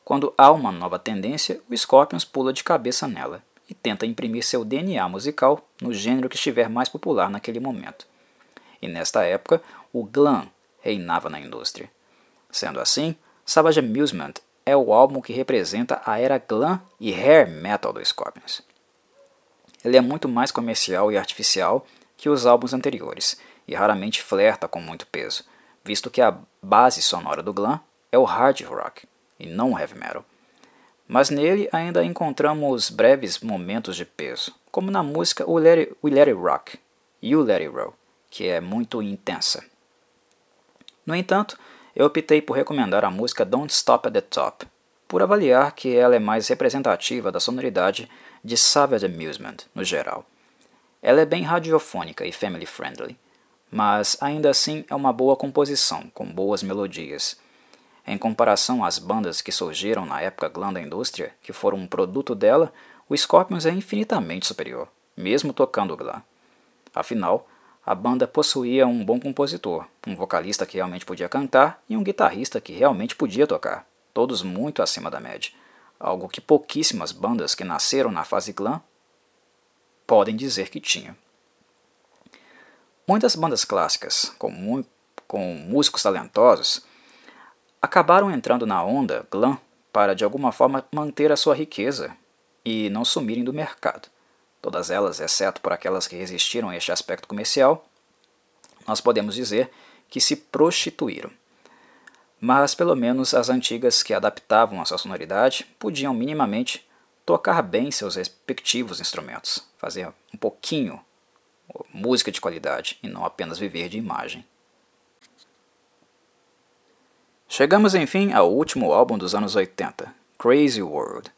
Quando há uma nova tendência, o Scorpions pula de cabeça nela e tenta imprimir seu DNA musical no gênero que estiver mais popular naquele momento. E nesta época, o glam reinava na indústria. Sendo assim, Savage Amusement é o álbum que representa a era glam e hair metal do Scorpions. Ele é muito mais comercial e artificial que os álbuns anteriores e raramente flerta com muito peso, visto que a base sonora do glam é o hard rock e não o heavy metal. Mas nele ainda encontramos breves momentos de peso, como na música We Let It, We Let It Rock, You Let It Roll, que é muito intensa. No entanto, eu optei por recomendar a música Don't Stop at the Top, por avaliar que ela é mais representativa da sonoridade de Savage Amusement no geral. Ela é bem radiofônica e family friendly, mas ainda assim é uma boa composição, com boas melodias. Em comparação às bandas que surgiram na época glam da indústria, que foram um produto dela, o Scorpions é infinitamente superior, mesmo tocando glam. Afinal, a banda possuía um bom compositor, um vocalista que realmente podia cantar e um guitarrista que realmente podia tocar, todos muito acima da média, algo que pouquíssimas bandas que nasceram na fase glam podem dizer que tinham. Muitas bandas clássicas, com, com músicos talentosos, acabaram entrando na onda glam para de alguma forma manter a sua riqueza e não sumirem do mercado todas elas, exceto por aquelas que resistiram a este aspecto comercial, nós podemos dizer que se prostituíram. Mas pelo menos as antigas que adaptavam a sua sonoridade podiam minimamente tocar bem seus respectivos instrumentos, fazer um pouquinho música de qualidade e não apenas viver de imagem. Chegamos enfim ao último álbum dos anos 80, Crazy World.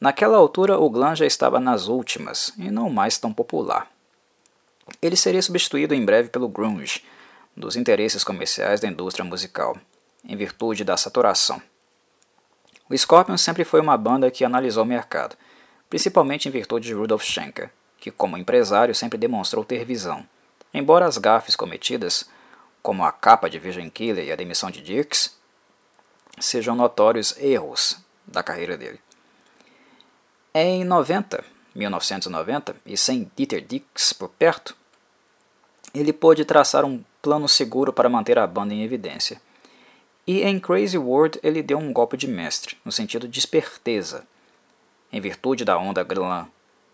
Naquela altura, o glam já estava nas últimas e não mais tão popular. Ele seria substituído em breve pelo grunge, dos interesses comerciais da indústria musical, em virtude da saturação. O Scorpions sempre foi uma banda que analisou o mercado, principalmente em virtude de Rudolf Schenker, que como empresário sempre demonstrou ter visão. Embora as gafes cometidas, como a capa de Virgin Killer e a demissão de Dirks, sejam notórios erros da carreira dele. Em 90, 1990, e sem Dieter Dix por perto, ele pôde traçar um plano seguro para manter a banda em evidência. E em Crazy World ele deu um golpe de mestre, no sentido de esperteza. Em virtude da onda glam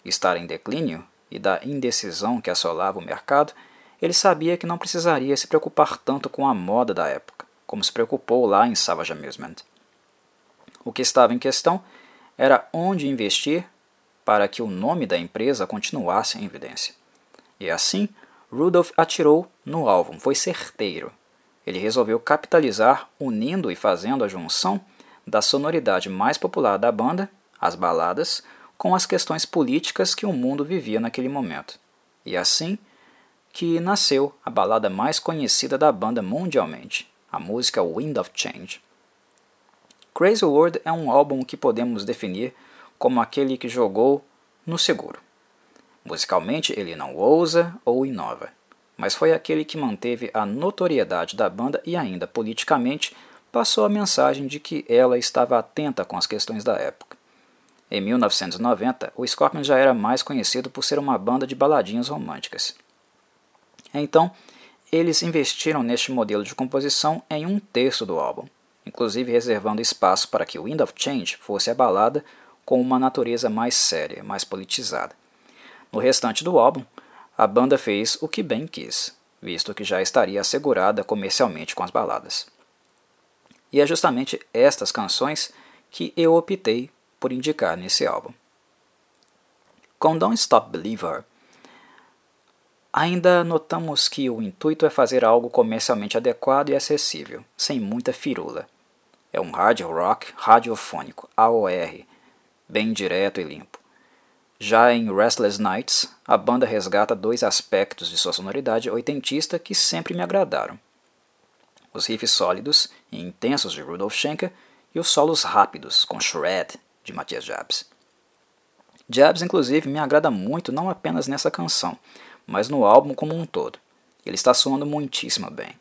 estar em declínio e da indecisão que assolava o mercado, ele sabia que não precisaria se preocupar tanto com a moda da época, como se preocupou lá em Savage Amusement. O que estava em questão era onde investir para que o nome da empresa continuasse em evidência. E assim, Rudolph atirou no alvo, foi certeiro. Ele resolveu capitalizar unindo e fazendo a junção da sonoridade mais popular da banda, as baladas, com as questões políticas que o mundo vivia naquele momento. E assim que nasceu a balada mais conhecida da banda mundialmente, a música Wind of Change. Crazy World é um álbum que podemos definir como aquele que jogou no seguro. Musicalmente, ele não ousa ou inova, mas foi aquele que manteve a notoriedade da banda e, ainda politicamente, passou a mensagem de que ela estava atenta com as questões da época. Em 1990, o Scorpions já era mais conhecido por ser uma banda de baladinhas românticas. Então, eles investiram neste modelo de composição em um terço do álbum, inclusive reservando espaço para que Wind of Change fosse a balada com uma natureza mais séria, mais politizada. No restante do álbum, a banda fez o que bem quis, visto que já estaria assegurada comercialmente com as baladas. E é justamente estas canções que eu optei por indicar nesse álbum. Com Don't Stop Believer, ainda notamos que o intuito é fazer algo comercialmente adequado e acessível, sem muita firula. É um hard rock radiofônico, AOR, bem direto e limpo. Já em Restless Nights, a banda resgata dois aspectos de sua sonoridade oitentista que sempre me agradaram. Os riffs sólidos e intensos de Rudolf Schenker e os solos rápidos, com shred, de Matthias Jabs. Jabs, inclusive, me agrada muito não apenas nessa canção, mas no álbum como um todo. Ele está soando muitíssimo bem.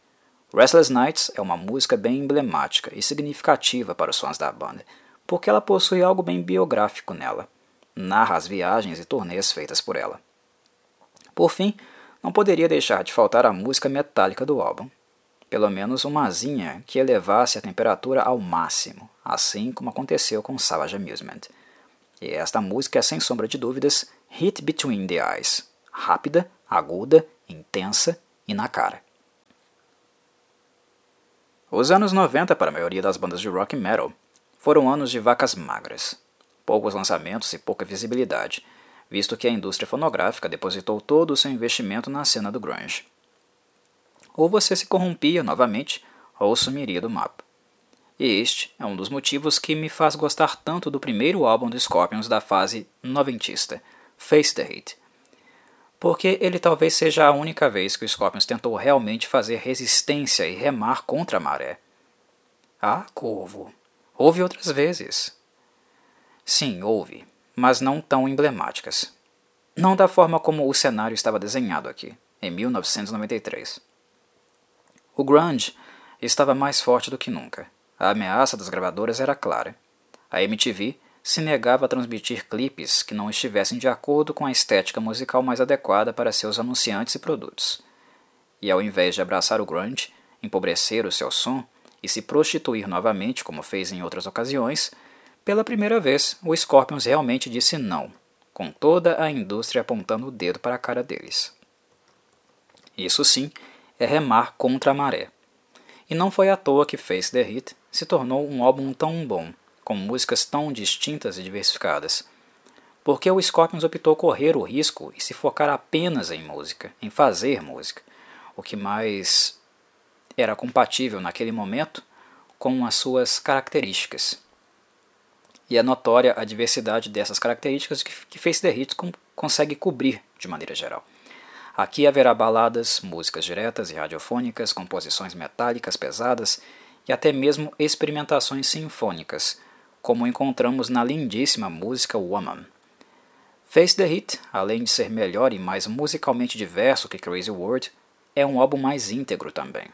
Restless Nights é uma música bem emblemática e significativa para os fãs da banda, porque ela possui algo bem biográfico nela narra as viagens e turnês feitas por ela. Por fim, não poderia deixar de faltar a música metálica do álbum. Pelo menos uma asinha que elevasse a temperatura ao máximo, assim como aconteceu com Savage Amusement. E esta música é, sem sombra de dúvidas, Hit Between the Eyes. Rápida, aguda, intensa e na cara. Os anos 90 para a maioria das bandas de rock metal foram anos de vacas magras poucos lançamentos e pouca visibilidade, visto que a indústria fonográfica depositou todo o seu investimento na cena do grunge. Ou você se corrompia novamente, ou sumiria do mapa. E este é um dos motivos que me faz gostar tanto do primeiro álbum do Scorpions da fase noventista, Face the Hate. Porque ele talvez seja a única vez que o Scorpions tentou realmente fazer resistência e remar contra a maré. Ah, Corvo, houve outras vezes. Sim, houve, mas não tão emblemáticas. Não da forma como o cenário estava desenhado aqui, em 1993. O grunge estava mais forte do que nunca. A ameaça das gravadoras era clara. A MTV se negava a transmitir clipes que não estivessem de acordo com a estética musical mais adequada para seus anunciantes e produtos. E ao invés de abraçar o grunge, empobrecer o seu som e se prostituir novamente, como fez em outras ocasiões, pela primeira vez, o Scorpions realmente disse não, com toda a indústria apontando o dedo para a cara deles. Isso sim é remar contra a maré. E não foi à toa que Face the Hit se tornou um álbum tão bom, com músicas tão distintas e diversificadas. porque o Scorpions optou correr o risco e se focar apenas em música, em fazer música, o que mais era compatível naquele momento com as suas características. E é notória a diversidade dessas características que Face the Hits consegue cobrir de maneira geral. Aqui haverá baladas, músicas diretas e radiofônicas, composições metálicas pesadas e até mesmo experimentações sinfônicas, como encontramos na lindíssima música Woman. Face the Hit, além de ser melhor e mais musicalmente diverso que Crazy World, é um álbum mais íntegro também.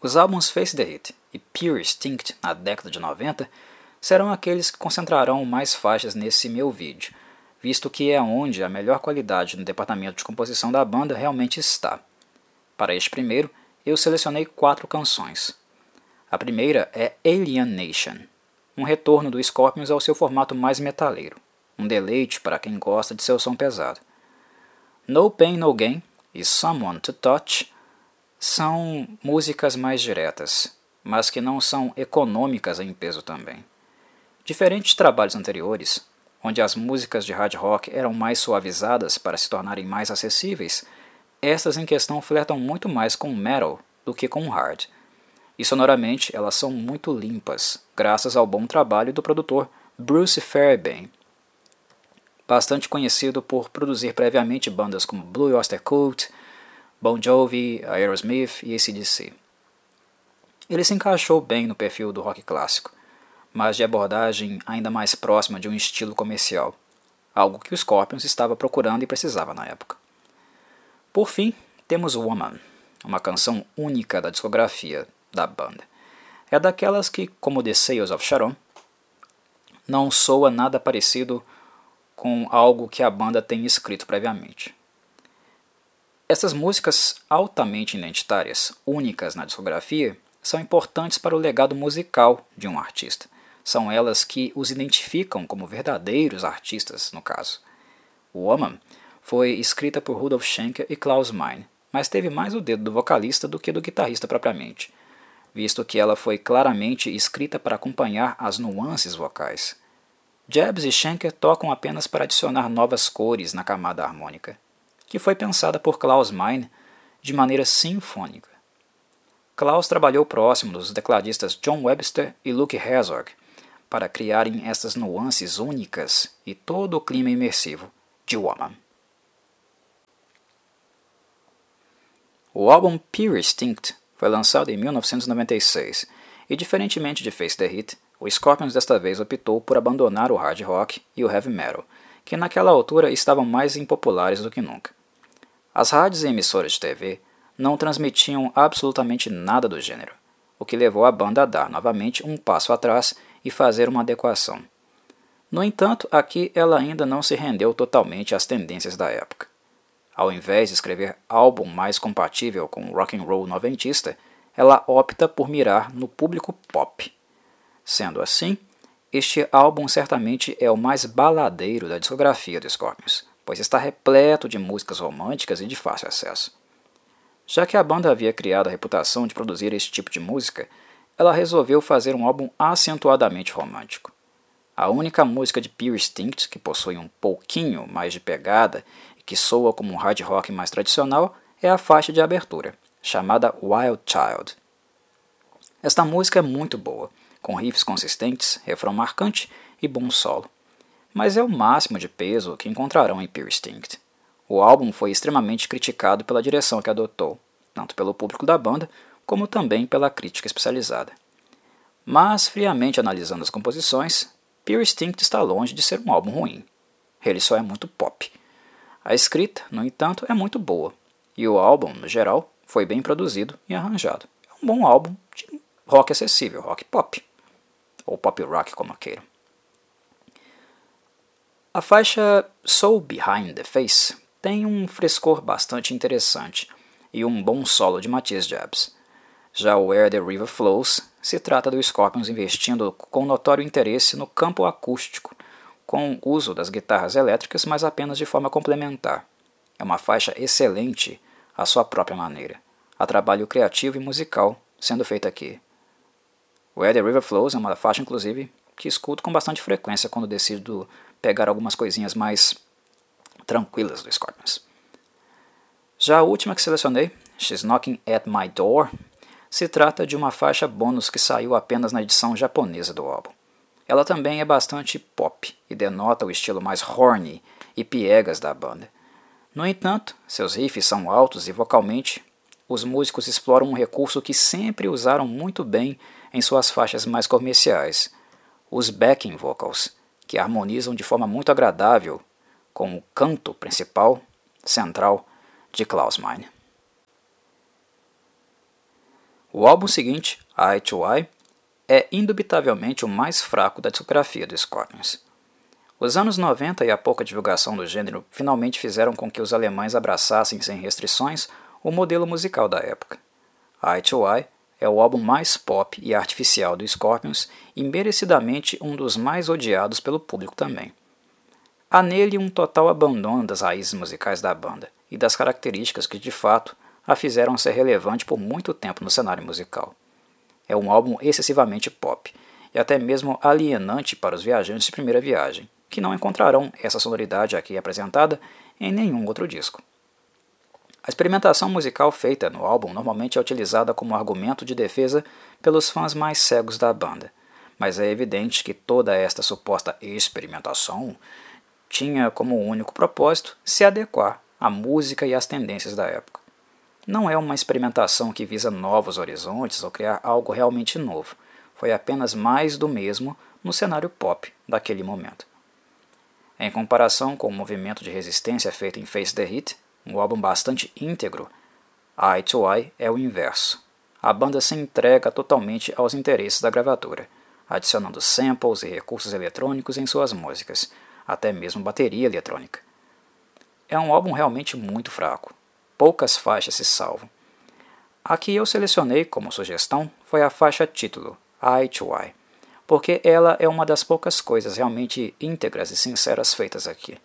Os álbuns Face the Hit e Pure Instinct na década de 90 serão aqueles que concentrarão mais faixas nesse meu vídeo, visto que é onde a melhor qualidade no departamento de composição da banda realmente está. Para este primeiro, eu selecionei quatro canções. A primeira é Alienation, um retorno do Scorpions ao seu formato mais metaleiro, um deleite para quem gosta de seu som pesado. No Pain No Gain e Someone to Touch são músicas mais diretas, mas que não são econômicas em peso também. Diferentes de trabalhos anteriores, onde as músicas de hard rock eram mais suavizadas para se tornarem mais acessíveis, estas em questão flertam muito mais com metal do que com hard. E sonoramente elas são muito limpas, graças ao bom trabalho do produtor Bruce Fairbairn, bastante conhecido por produzir previamente bandas como Blue Oyster Cult, Bon Jovi, Aerosmith e ACDC. Ele se encaixou bem no perfil do rock clássico, mas de abordagem ainda mais próxima de um estilo comercial, algo que o Scorpions estava procurando e precisava na época. Por fim, temos Woman, uma canção única da discografia da banda. É daquelas que, como The Sales of Sharon, não soa nada parecido com algo que a banda tem escrito previamente. Essas músicas altamente identitárias, únicas na discografia, são importantes para o legado musical de um artista, são elas que os identificam como verdadeiros artistas, no caso. Woman foi escrita por Rudolf Schenker e Klaus Meine, mas teve mais o dedo do vocalista do que do guitarrista propriamente, visto que ela foi claramente escrita para acompanhar as nuances vocais. Jebs e Schenker tocam apenas para adicionar novas cores na camada harmônica, que foi pensada por Klaus Meine de maneira sinfônica. Klaus trabalhou próximo dos tecladistas John Webster e Luke Herzog, para criarem essas nuances únicas e todo o clima imersivo de Woman. O álbum Pure Instinct foi lançado em 1996 e, diferentemente de Face the Hit, o Scorpions desta vez optou por abandonar o hard rock e o heavy metal, que naquela altura estavam mais impopulares do que nunca. As rádios e emissoras de TV não transmitiam absolutamente nada do gênero, o que levou a banda a dar novamente um passo atrás e fazer uma adequação. No entanto, aqui ela ainda não se rendeu totalmente às tendências da época. Ao invés de escrever álbum mais compatível com o rock and roll noventista, ela opta por mirar no público pop. Sendo assim, este álbum certamente é o mais baladeiro da discografia do Scorpions, pois está repleto de músicas românticas e de fácil acesso. Já que a banda havia criado a reputação de produzir esse tipo de música, ela resolveu fazer um álbum acentuadamente romântico. A única música de Pure Instinct que possui um pouquinho mais de pegada que soa como um hard rock mais tradicional é a faixa de abertura, chamada Wild Child. Esta música é muito boa, com riffs consistentes, refrão marcante e bom solo. Mas é o máximo de peso que encontrarão em Pure Instinct. O álbum foi extremamente criticado pela direção que adotou, tanto pelo público da banda como também pela crítica especializada. Mas, friamente analisando as composições, Pure Instinct está longe de ser um álbum ruim. Ele só é muito pop. A escrita, no entanto, é muito boa, e o álbum, no geral, foi bem produzido e arranjado. É um bom álbum de rock acessível, rock pop, ou pop rock como queiram. A faixa Soul Behind the Face tem um frescor bastante interessante e um bom solo de Matthias Jabs. Já Where the River Flows se trata do Scorpions investindo com notório interesse no campo acústico, com uso das guitarras elétricas, mas apenas de forma complementar. É uma faixa excelente à sua própria maneira. Há trabalho criativo e musical sendo feito aqui. Where the River Flows é uma faixa, inclusive, que escuto com bastante frequência quando decido pegar algumas coisinhas mais tranquilas do Scorpions. Já a última que selecionei, She's Knocking at My Door, se trata de uma faixa bônus que saiu apenas na edição japonesa do álbum. Ela também é bastante pop e denota o estilo mais horny e piegas da banda. No entanto, seus riffs são altos e vocalmente os músicos exploram um recurso que sempre usaram muito bem em suas faixas mais comerciais, os backing vocals, que harmonizam de forma muito agradável com o canto principal, central, de Klaus Meine. O álbum seguinte, Eye to Eye, é indubitavelmente o mais fraco da discografia do Scorpions. Os anos 90 e a pouca divulgação do gênero finalmente fizeram com que os alemães abraçassem sem restrições o modelo musical da época. Eye to Eye é o álbum mais pop e artificial do Scorpions e merecidamente um dos mais odiados pelo público também. Há nele um total abandono das raízes musicais da banda e das características que de fato a fizeram ser relevante por muito tempo no cenário musical. É um álbum excessivamente pop e até mesmo alienante para os viajantes de primeira viagem, que não encontrarão essa sonoridade aqui apresentada em nenhum outro disco. A experimentação musical feita no álbum normalmente é utilizada como argumento de defesa pelos fãs mais cegos da banda, mas é evidente que toda esta suposta experimentação tinha como único propósito se adequar à música e às tendências da época. Não é uma experimentação que visa novos horizontes ou criar algo realmente novo. Foi apenas mais do mesmo no cenário pop daquele momento. Em comparação com o movimento de resistência feito em Face the Hit, um álbum bastante íntegro, Eye to Eye é o inverso. A banda se entrega totalmente aos interesses da gravadora, adicionando samples e recursos eletrônicos em suas músicas, até mesmo bateria eletrônica. É um álbum realmente muito fraco, poucas faixas se salvam. A que eu selecionei como sugestão foi a faixa título, Eye to Eye, porque ela é uma das poucas coisas realmente íntegras e sinceras feitas aqui.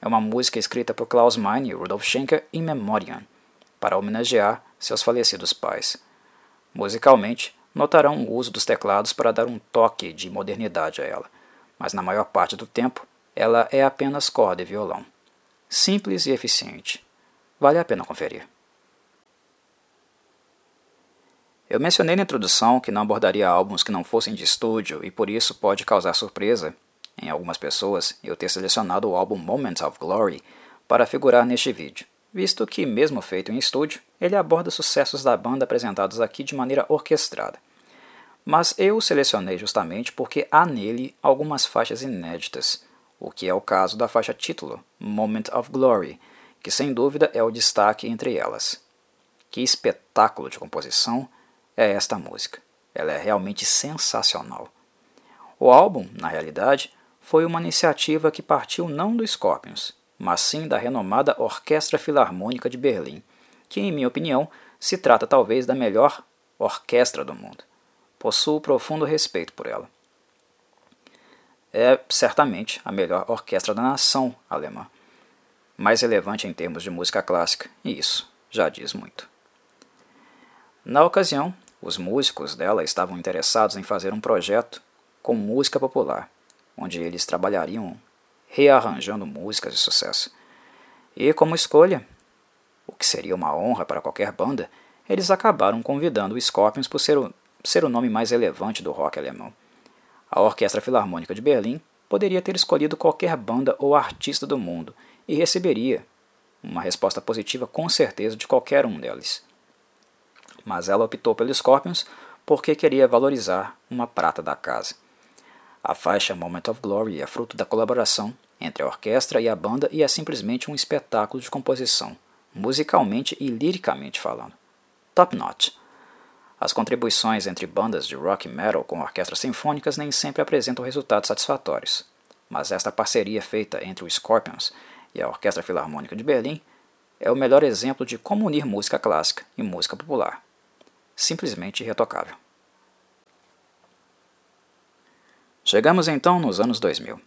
É uma música escrita por Klaus Meine e Rudolf Schenker in memoriam, para homenagear seus falecidos pais. Musicalmente, notarão o uso dos teclados para dar um toque de modernidade a ela, mas na maior parte do tempo ela é apenas corda e violão. Simples e eficiente, Vale a pena conferir. Eu mencionei na introdução que não abordaria álbuns que não fossem de estúdio e por isso pode causar surpresa em algumas pessoas eu ter selecionado o álbum Moments of Glory para figurar neste vídeo, visto que, mesmo feito em estúdio, ele aborda sucessos da banda apresentados aqui de maneira orquestrada. Mas eu selecionei justamente porque há nele algumas faixas inéditas, o que é o caso da faixa título, Moment of Glory, que sem dúvida é o destaque entre elas. Que espetáculo de composição é esta música! Ela é realmente sensacional. O álbum, na realidade, foi uma iniciativa que partiu não do Scorpions, mas sim da renomada Orquestra Filarmônica de Berlim, que, em minha opinião, se trata talvez da melhor orquestra do mundo. Possuo profundo respeito por ela. É certamente a melhor orquestra da nação alemã mais relevante em termos de música clássica, e isso já diz muito. Na ocasião, os músicos dela estavam interessados em fazer um projeto com música popular, onde eles trabalhariam rearranjando músicas de sucesso. E como escolha, o que seria uma honra para qualquer banda, eles acabaram convidando o Scorpions por ser o, ser o nome mais relevante do rock alemão. A Orquestra Filarmônica de Berlim poderia ter escolhido qualquer banda ou artista do mundo e receberia uma resposta positiva com certeza de qualquer um deles. Mas ela optou pelo Scorpions porque queria valorizar uma prata da casa. A faixa Moment of Glory é fruto da colaboração entre a orquestra e a banda e é simplesmente um espetáculo de composição, musicalmente e liricamente falando. Top notch. As contribuições entre bandas de rock e metal com orquestras sinfônicas nem sempre apresentam resultados satisfatórios, mas esta parceria feita entre o Scorpions e a Orquestra Filarmônica de Berlim é o melhor exemplo de como unir música clássica e música popular. Simplesmente irretocável. Chegamos então nos anos 2000.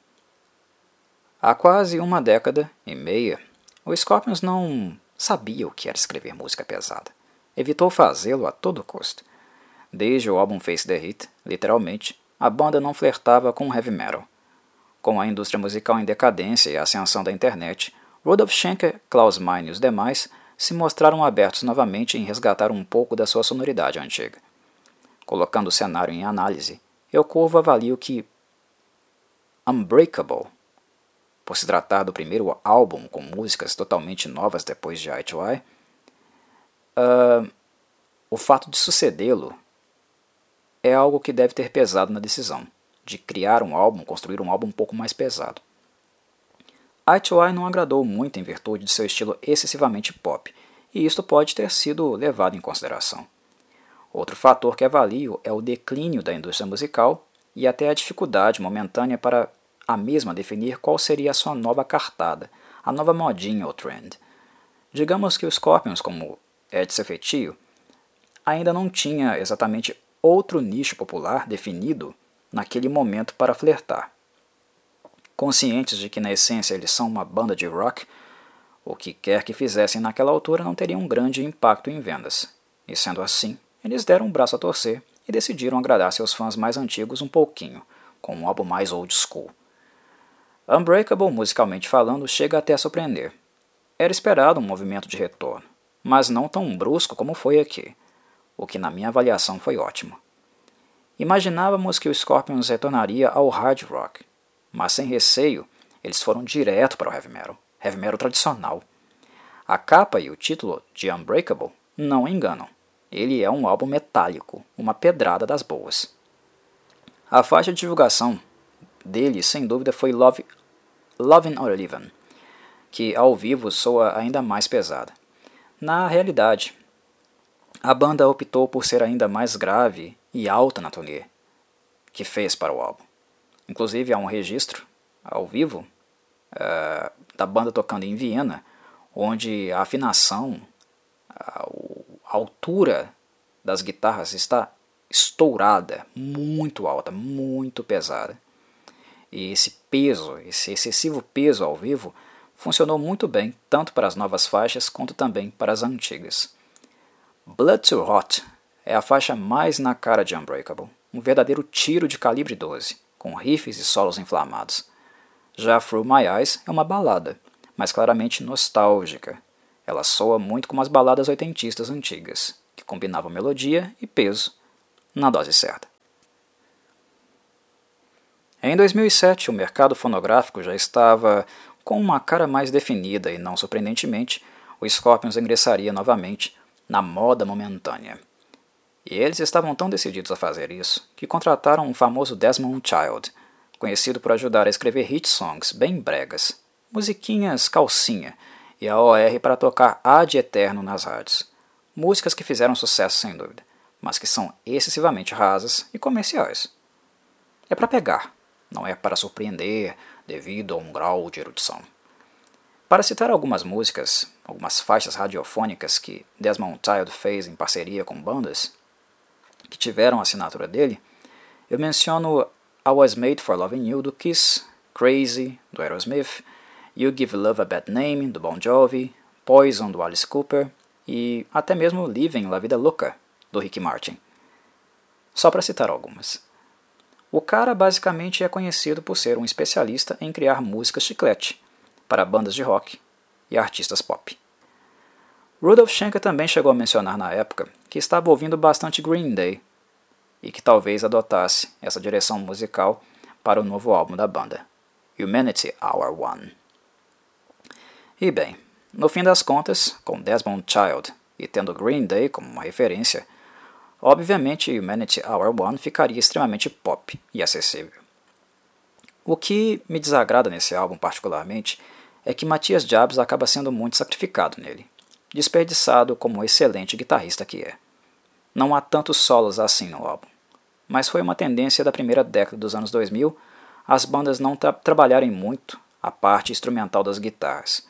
Há quase uma década e meia, o Scorpions não sabia o que era escrever música pesada. Evitou fazê-lo a todo custo. Desde o álbum Face the Hit, literalmente, a banda não flertava com heavy metal Com a indústria musical em decadência e a ascensão da internet, Rudolf Schenker, Klaus Meine e os demais se mostraram abertos novamente em resgatar um pouco da sua sonoridade antiga. Colocando o cenário em análise, eu curvo avalio que Unbreakable, por se tratar do primeiro álbum com músicas totalmente novas depois de Eye to Eye, uh, o fato de sucedê-lo é algo que deve ter pesado na decisão de criar um álbum, construir um álbum um pouco mais pesado. Eye to Eye não agradou muito em virtude de seu estilo excessivamente pop, e isto pode ter sido levado em consideração. Outro fator que avalio é o declínio da indústria musical e até a dificuldade momentânea para a mesma definir qual seria a sua nova cartada, a nova modinha ou trend. Digamos que os Scorpions, como é de ser feitio, ainda não tinha exatamente outro nicho popular definido naquele momento para flertar. Conscientes de que na essência eles são uma banda de rock, o que quer que fizessem naquela altura não teria um grande impacto em vendas. E sendo assim, eles deram um braço a torcer e decidiram agradar seus fãs mais antigos um pouquinho, com um álbum mais old school. Unbreakable, musicalmente falando, chega até a surpreender. Era esperado um movimento de retorno, mas não tão brusco como foi aqui, o que na minha avaliação foi ótimo. Imaginávamos que o Scorpions retornaria ao hard rock, mas sem receio, eles foram direto para o heavy metal, heavy metal tradicional. A capa e o título de Unbreakable não enganam. Ele é um álbum metálico, uma pedrada das boas. A faixa de divulgação dele, sem dúvida, foi Love, Lovin' or Livin', que ao vivo soa ainda mais pesada. Na realidade, a banda optou por ser ainda mais grave e alta na turnê que fez para o álbum. Inclusive há um registro ao vivo uh, da banda tocando em Viena, onde a afinação, a, a altura das guitarras está estourada, muito alta, muito pesada. E esse peso, esse excessivo peso ao vivo, funcionou muito bem tanto para as novas faixas quanto também para as antigas. Blood to Hot é a faixa mais na cara de Unbreakable, um verdadeiro tiro de calibre 12 com riffs e solos inflamados. Já Through My Eyes é uma balada, mas claramente nostálgica. Ela soa muito como as baladas oitentistas antigas, que combinavam melodia e peso na dose certa. Em 2007, o mercado fonográfico já estava com uma cara mais definida e, não surpreendentemente, o Scorpions ingressaria novamente na moda momentânea. E eles estavam tão decididos a fazer isso que contrataram um famoso Desmond Child, conhecido por ajudar a escrever hit songs bem bregas, musiquinhas calcinha e a OR para tocar ad eterno nas rádios. Músicas que fizeram sucesso sem dúvida, mas que são excessivamente rasas e comerciais. É para pegar, não é para surpreender devido a um grau de erudição. Para citar algumas músicas, algumas faixas radiofônicas que Desmond Child fez em parceria com bandas, que tiveram a assinatura dele, eu menciono I Was Made for Loving You do Kiss, Crazy do Aerosmith, You Give Love a Bad Name do Bon Jovi, Poison do Alice Cooper e até mesmo Living La Vida Louca do Ricky Martin. Só para citar algumas. O cara basicamente é conhecido por ser um especialista em criar músicas chiclete para bandas de rock e artistas pop. Rudolf Schenker também chegou a mencionar na época que estava ouvindo bastante Green Day e que talvez adotasse essa direção musical para o novo álbum da banda, Humanity Hour One. E bem, no fim das contas, com Desmond Child e tendo Green Day como uma referência, obviamente Humanity Hour One ficaria extremamente pop e acessível. O que me desagrada nesse álbum particularmente é que Matias Jabs acaba sendo muito sacrificado nele desperdiçado como excelente guitarrista que é. Não há tantos solos assim no álbum, mas foi uma tendência da primeira década dos anos 2000 as bandas não tra trabalharem muito a parte instrumental das guitarras.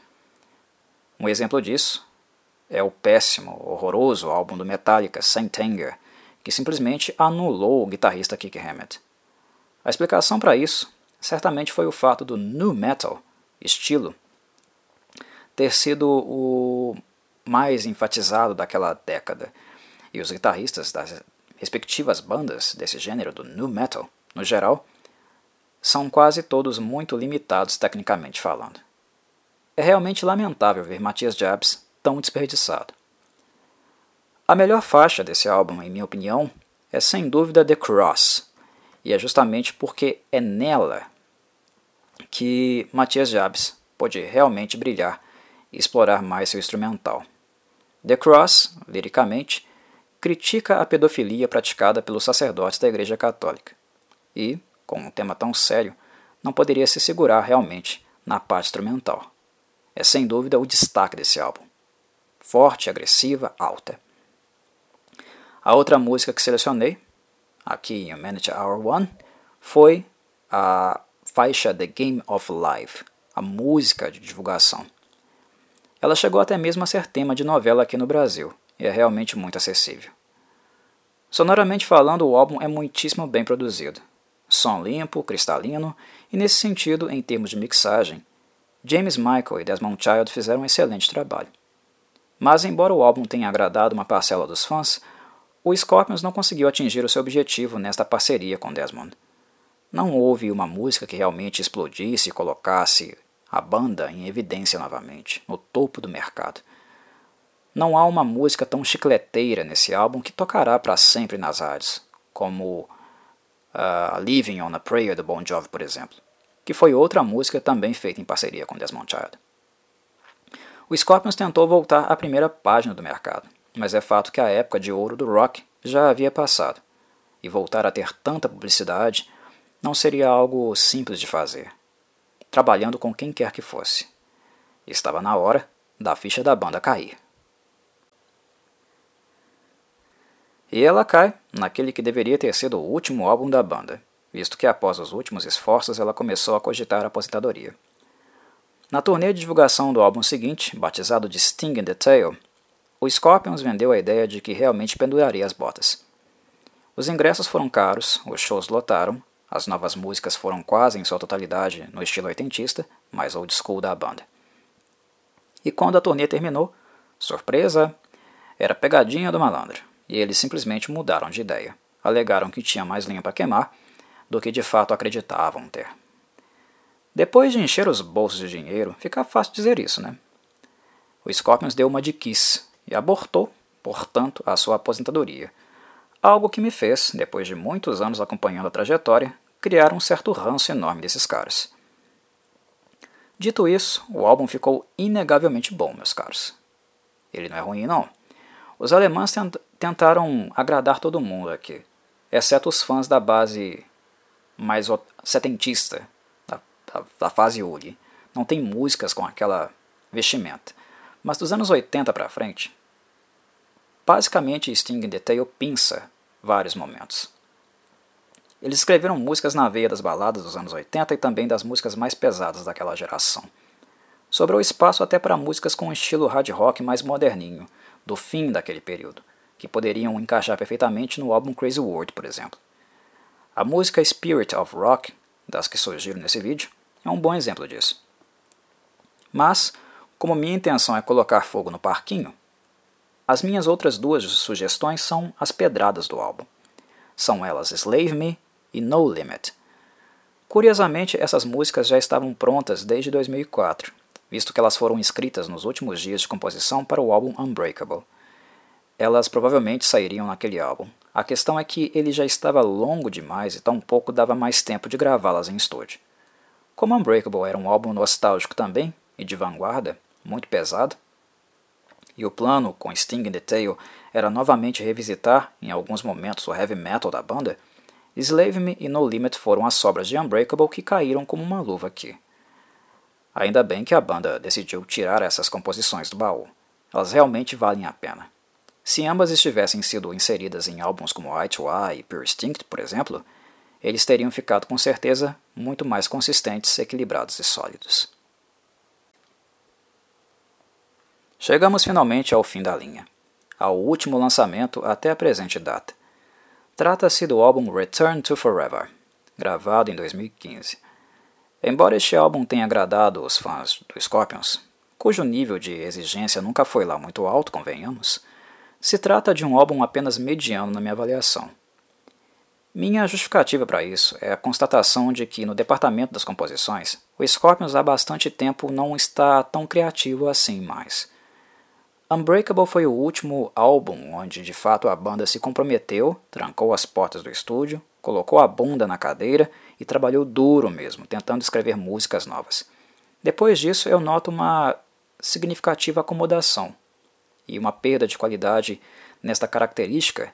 Um exemplo disso é o péssimo, horroroso álbum do Metallica, Saint Anger, que simplesmente anulou o guitarrista Kick Hammett. A explicação para isso certamente foi o fato do nu metal, estilo, ter sido o mais enfatizado daquela década, e os guitarristas das respectivas bandas desse gênero do nu metal, no geral, são quase todos muito limitados tecnicamente falando. É realmente lamentável ver Matias Jabs tão desperdiçado. A melhor faixa desse álbum, em minha opinião, é sem dúvida The Cross, e é justamente porque é nela que Matias Jabs pode realmente brilhar e explorar mais seu instrumental. The Cross, liricamente, critica a pedofilia praticada pelos sacerdotes da Igreja Católica e, com um tema tão sério, não poderia se segurar realmente na parte instrumental. É sem dúvida o destaque desse álbum. Forte, agressiva, alta. A outra música que selecionei, aqui em Humanity Hour One, foi a faixa The Game of Life, a música de divulgação. Ela chegou até mesmo a ser tema de novela aqui no Brasil e é realmente muito acessível. Sonoramente falando, o álbum é muitíssimo bem produzido. Som limpo, cristalino e, nesse sentido, em termos de mixagem, James Michael e Desmond Child fizeram um excelente trabalho. Mas, embora o álbum tenha agradado uma parcela dos fãs, o Scorpions não conseguiu atingir o seu objetivo nesta parceria com Desmond. Não houve uma música que realmente explodisse e colocasse a banda em evidência novamente, no topo do mercado. Não há uma música tão chicleteira nesse álbum que tocará para sempre nas rádios, como uh, Living on a Prayer do Bon Jovi, por exemplo, que foi outra música também feita em parceria com Desmond Child. O Scorpions tentou voltar à primeira página do mercado, mas é fato que a época de ouro do rock já havia passado, e voltar a ter tanta publicidade não seria algo simples de fazer, trabalhando com quem quer que fosse. Estava na hora da ficha da banda cair. E ela cai naquele que deveria ter sido o último álbum da banda, visto que após os últimos esforços ela começou a cogitar a aposentadoria. Na turnê de divulgação do álbum seguinte, batizado de Sting in the Tail, o Scorpions vendeu a ideia de que realmente penduraria as botas. Os ingressos foram caros, os shows lotaram as novas músicas foram quase em sua totalidade no estilo oitentista, mais old school da banda. E quando a turnê terminou, surpresa, era pegadinha do malandro, e eles simplesmente mudaram de ideia. Alegaram que tinha mais linha para queimar do que de fato acreditavam ter. Depois de encher os bolsos de dinheiro, fica fácil dizer isso, né? O Scorpions deu uma de kiss e abortou, portanto, a sua aposentadoria Algo que me fez, depois de muitos anos acompanhando a trajetória, criar um certo ranço enorme desses caras. Dito isso, o álbum ficou inegavelmente bom, meus caros. Ele não é ruim, não. Os alemães tent tentaram agradar todo mundo aqui, exceto os fãs da base mais setentista, da, da, da fase Uli. Não tem músicas com aquela vestimenta. Mas dos anos 80 para frente, basicamente Sting in Detail pinça vários momentos. Eles escreveram músicas na veia das baladas dos anos 80 e também das músicas mais pesadas daquela geração. Sobrou espaço até para músicas com um estilo hard rock mais moderninho, do fim daquele período, que poderiam encaixar perfeitamente no álbum Crazy World, por exemplo. A música Spirit of Rock, das que surgiram nesse vídeo, é um bom exemplo disso. Mas, como minha intenção é colocar fogo no parquinho, as minhas outras duas sugestões são as pedradas do álbum. São elas Slave Me e No Limit. Curiosamente, essas músicas já estavam prontas desde 2004, visto que elas foram escritas nos últimos dias de composição para o álbum Unbreakable. Elas provavelmente sairiam naquele álbum. A questão é que ele já estava longo demais e tão pouco dava mais tempo de gravá-las em estúdio. Como Unbreakable era um álbum nostálgico também, e de vanguarda, muito pesado, e o plano com Sting in the Tail era novamente revisitar, em alguns momentos, o heavy metal da banda, Slave Me e No Limit foram as sobras de Unbreakable que caíram como uma luva aqui. Ainda bem que a banda decidiu tirar essas composições do baú. Elas realmente valem a pena. Se ambas estivessem sido inseridas em álbuns como Eye to Eye e Pure Instinct, por exemplo, eles teriam ficado com certeza muito mais consistentes, equilibrados e sólidos. Chegamos finalmente ao fim da linha, ao último lançamento até a presente data. Trata-se do álbum Return to Forever, gravado em 2015. Embora este álbum tenha agradado os fãs do Scorpions, cujo nível de exigência nunca foi lá muito alto, convenhamos, se trata de um álbum apenas mediano na minha avaliação. Minha justificativa para isso é a constatação de que no departamento das composições, o Scorpions há bastante tempo não está tão criativo assim mais. Unbreakable foi o último álbum onde de fato a banda se comprometeu, trancou as portas do estúdio, colocou a bunda na cadeira e trabalhou duro mesmo, tentando escrever músicas novas. Depois disso, eu noto uma significativa acomodação e uma perda de qualidade nesta característica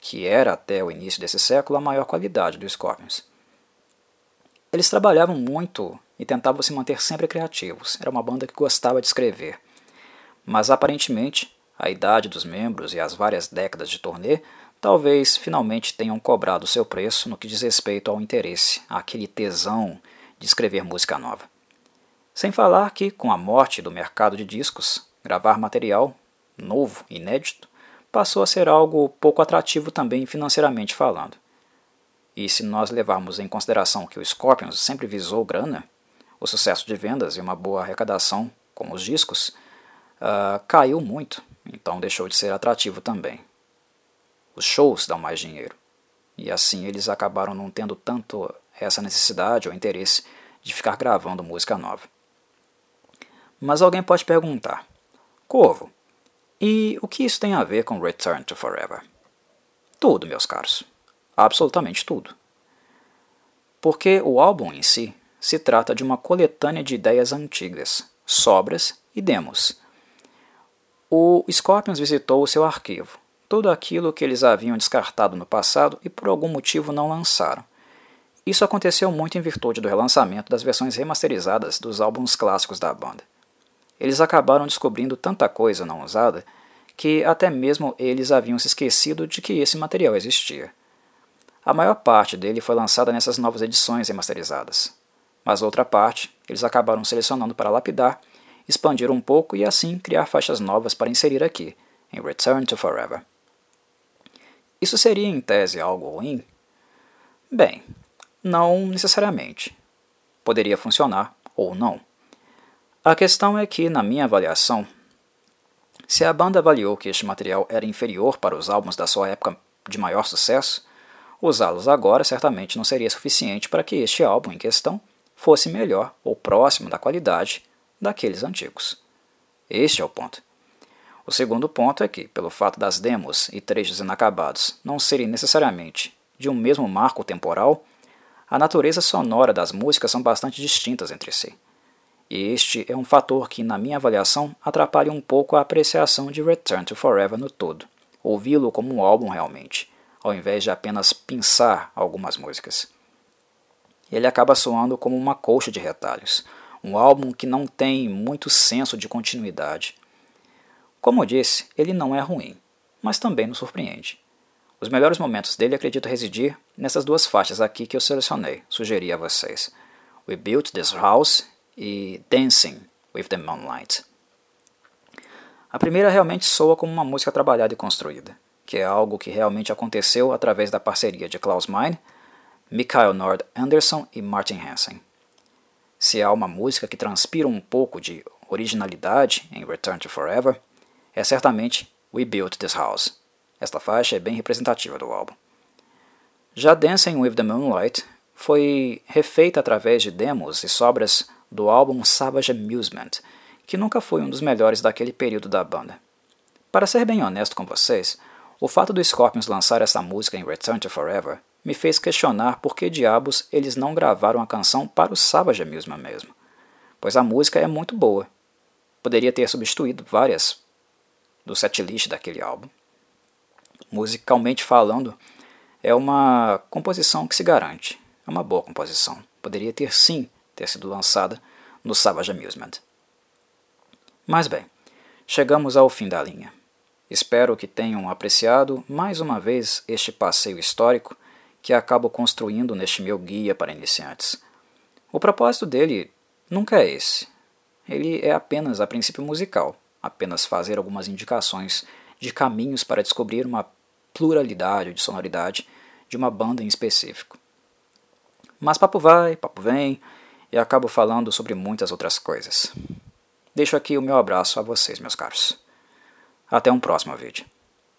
que era até o início desse século a maior qualidade dos Scorpions. Eles trabalhavam muito e tentavam se manter sempre criativos. Era uma banda que gostava de escrever. Mas aparentemente, a idade dos membros e as várias décadas de turnê talvez finalmente tenham cobrado seu preço no que diz respeito ao interesse, àquele tesão de escrever música nova. Sem falar que, com a morte do mercado de discos, gravar material novo, inédito, passou a ser algo pouco atrativo também financeiramente falando. E se nós levarmos em consideração que o Scorpions sempre visou grana, o sucesso de vendas e uma boa arrecadação, como os discos, uh, caiu muito, então deixou de ser atrativo também. Os shows dão mais dinheiro, e assim eles acabaram não tendo tanto essa necessidade ou interesse de ficar gravando música nova. Mas alguém pode perguntar: Corvo, e o que isso tem a ver com Return to Forever? Tudo, meus caros. Absolutamente tudo. Porque o álbum em si se trata de uma coletânea de ideias antigas, sobras e demos. O Scorpions visitou o seu arquivo, tudo aquilo que eles haviam descartado no passado e por algum motivo não lançaram. Isso aconteceu muito em virtude do relançamento das versões remasterizadas dos álbuns clássicos da banda. Eles acabaram descobrindo tanta coisa não usada que até mesmo eles haviam se esquecido de que esse material existia. A maior parte dele foi lançada nessas novas edições remasterizadas, mas outra parte eles acabaram selecionando para lapidar, expandir um pouco e assim criar faixas novas para inserir aqui, em Return to Forever. Isso seria em tese algo ruim? Bem, não necessariamente. Poderia funcionar ou não. A questão é que, na minha avaliação, se a banda avaliou que este material era inferior para os álbuns da sua época de maior sucesso, usá-los agora certamente não seria suficiente para que este álbum em questão fosse melhor ou próximo da qualidade daqueles antigos. Este é o ponto. O segundo ponto é que, pelo fato das demos e trechos inacabados não serem necessariamente de um mesmo marco temporal, a natureza sonora das músicas são bastante distintas entre si. E este é um fator que, na minha avaliação, atrapalha um pouco a apreciação de Return to Forever no todo, ouvi-lo como um álbum realmente, ao invés de apenas pensar algumas músicas. Ele acaba soando como uma colcha de retalhos, um álbum que não tem muito senso de continuidade. Como eu disse, ele não é ruim, mas também nos surpreende. Os melhores momentos dele acredito residir nessas duas faixas aqui que eu selecionei, sugeri a vocês. We Built This House e Dancing with the Moonlight. A primeira realmente soa como uma música trabalhada e construída, que é algo que realmente aconteceu através da parceria de Klaus Meine, Mikael Nord Anderson e Martin Hansen. Se há uma música que transpira um pouco de originalidade em Return to Forever, é certamente We Built This House. Esta faixa é bem representativa do álbum. Já Dancing with the Moonlight foi refeita através de demos e sobras do álbum Savage Amusement, que nunca foi um dos melhores daquele período da banda. Para ser bem honesto com vocês, o fato do Scorpions lançar essa música em Return to Forever me fez questionar por que diabos eles não gravaram a canção para o Savage Amusement mesmo, pois a música é muito boa. Poderia ter substituído várias do setlist daquele álbum. Musicalmente falando, é uma composição que se garante, é uma boa composição. Poderia ter sim ter sido lançada no Savage Amusement. Mas bem, chegamos ao fim da linha. Espero que tenham apreciado mais uma vez este passeio histórico que acabo construindo neste meu guia para iniciantes. O propósito dele nunca é esse. Ele é apenas a princípio musical, apenas fazer algumas indicações de caminhos para descobrir uma pluralidade de sonoridade de uma banda em específico. Mas papo vai, papo vem, e acabo falando sobre muitas outras coisas. Deixo aqui o meu abraço a vocês, meus caros. Até um próximo vídeo.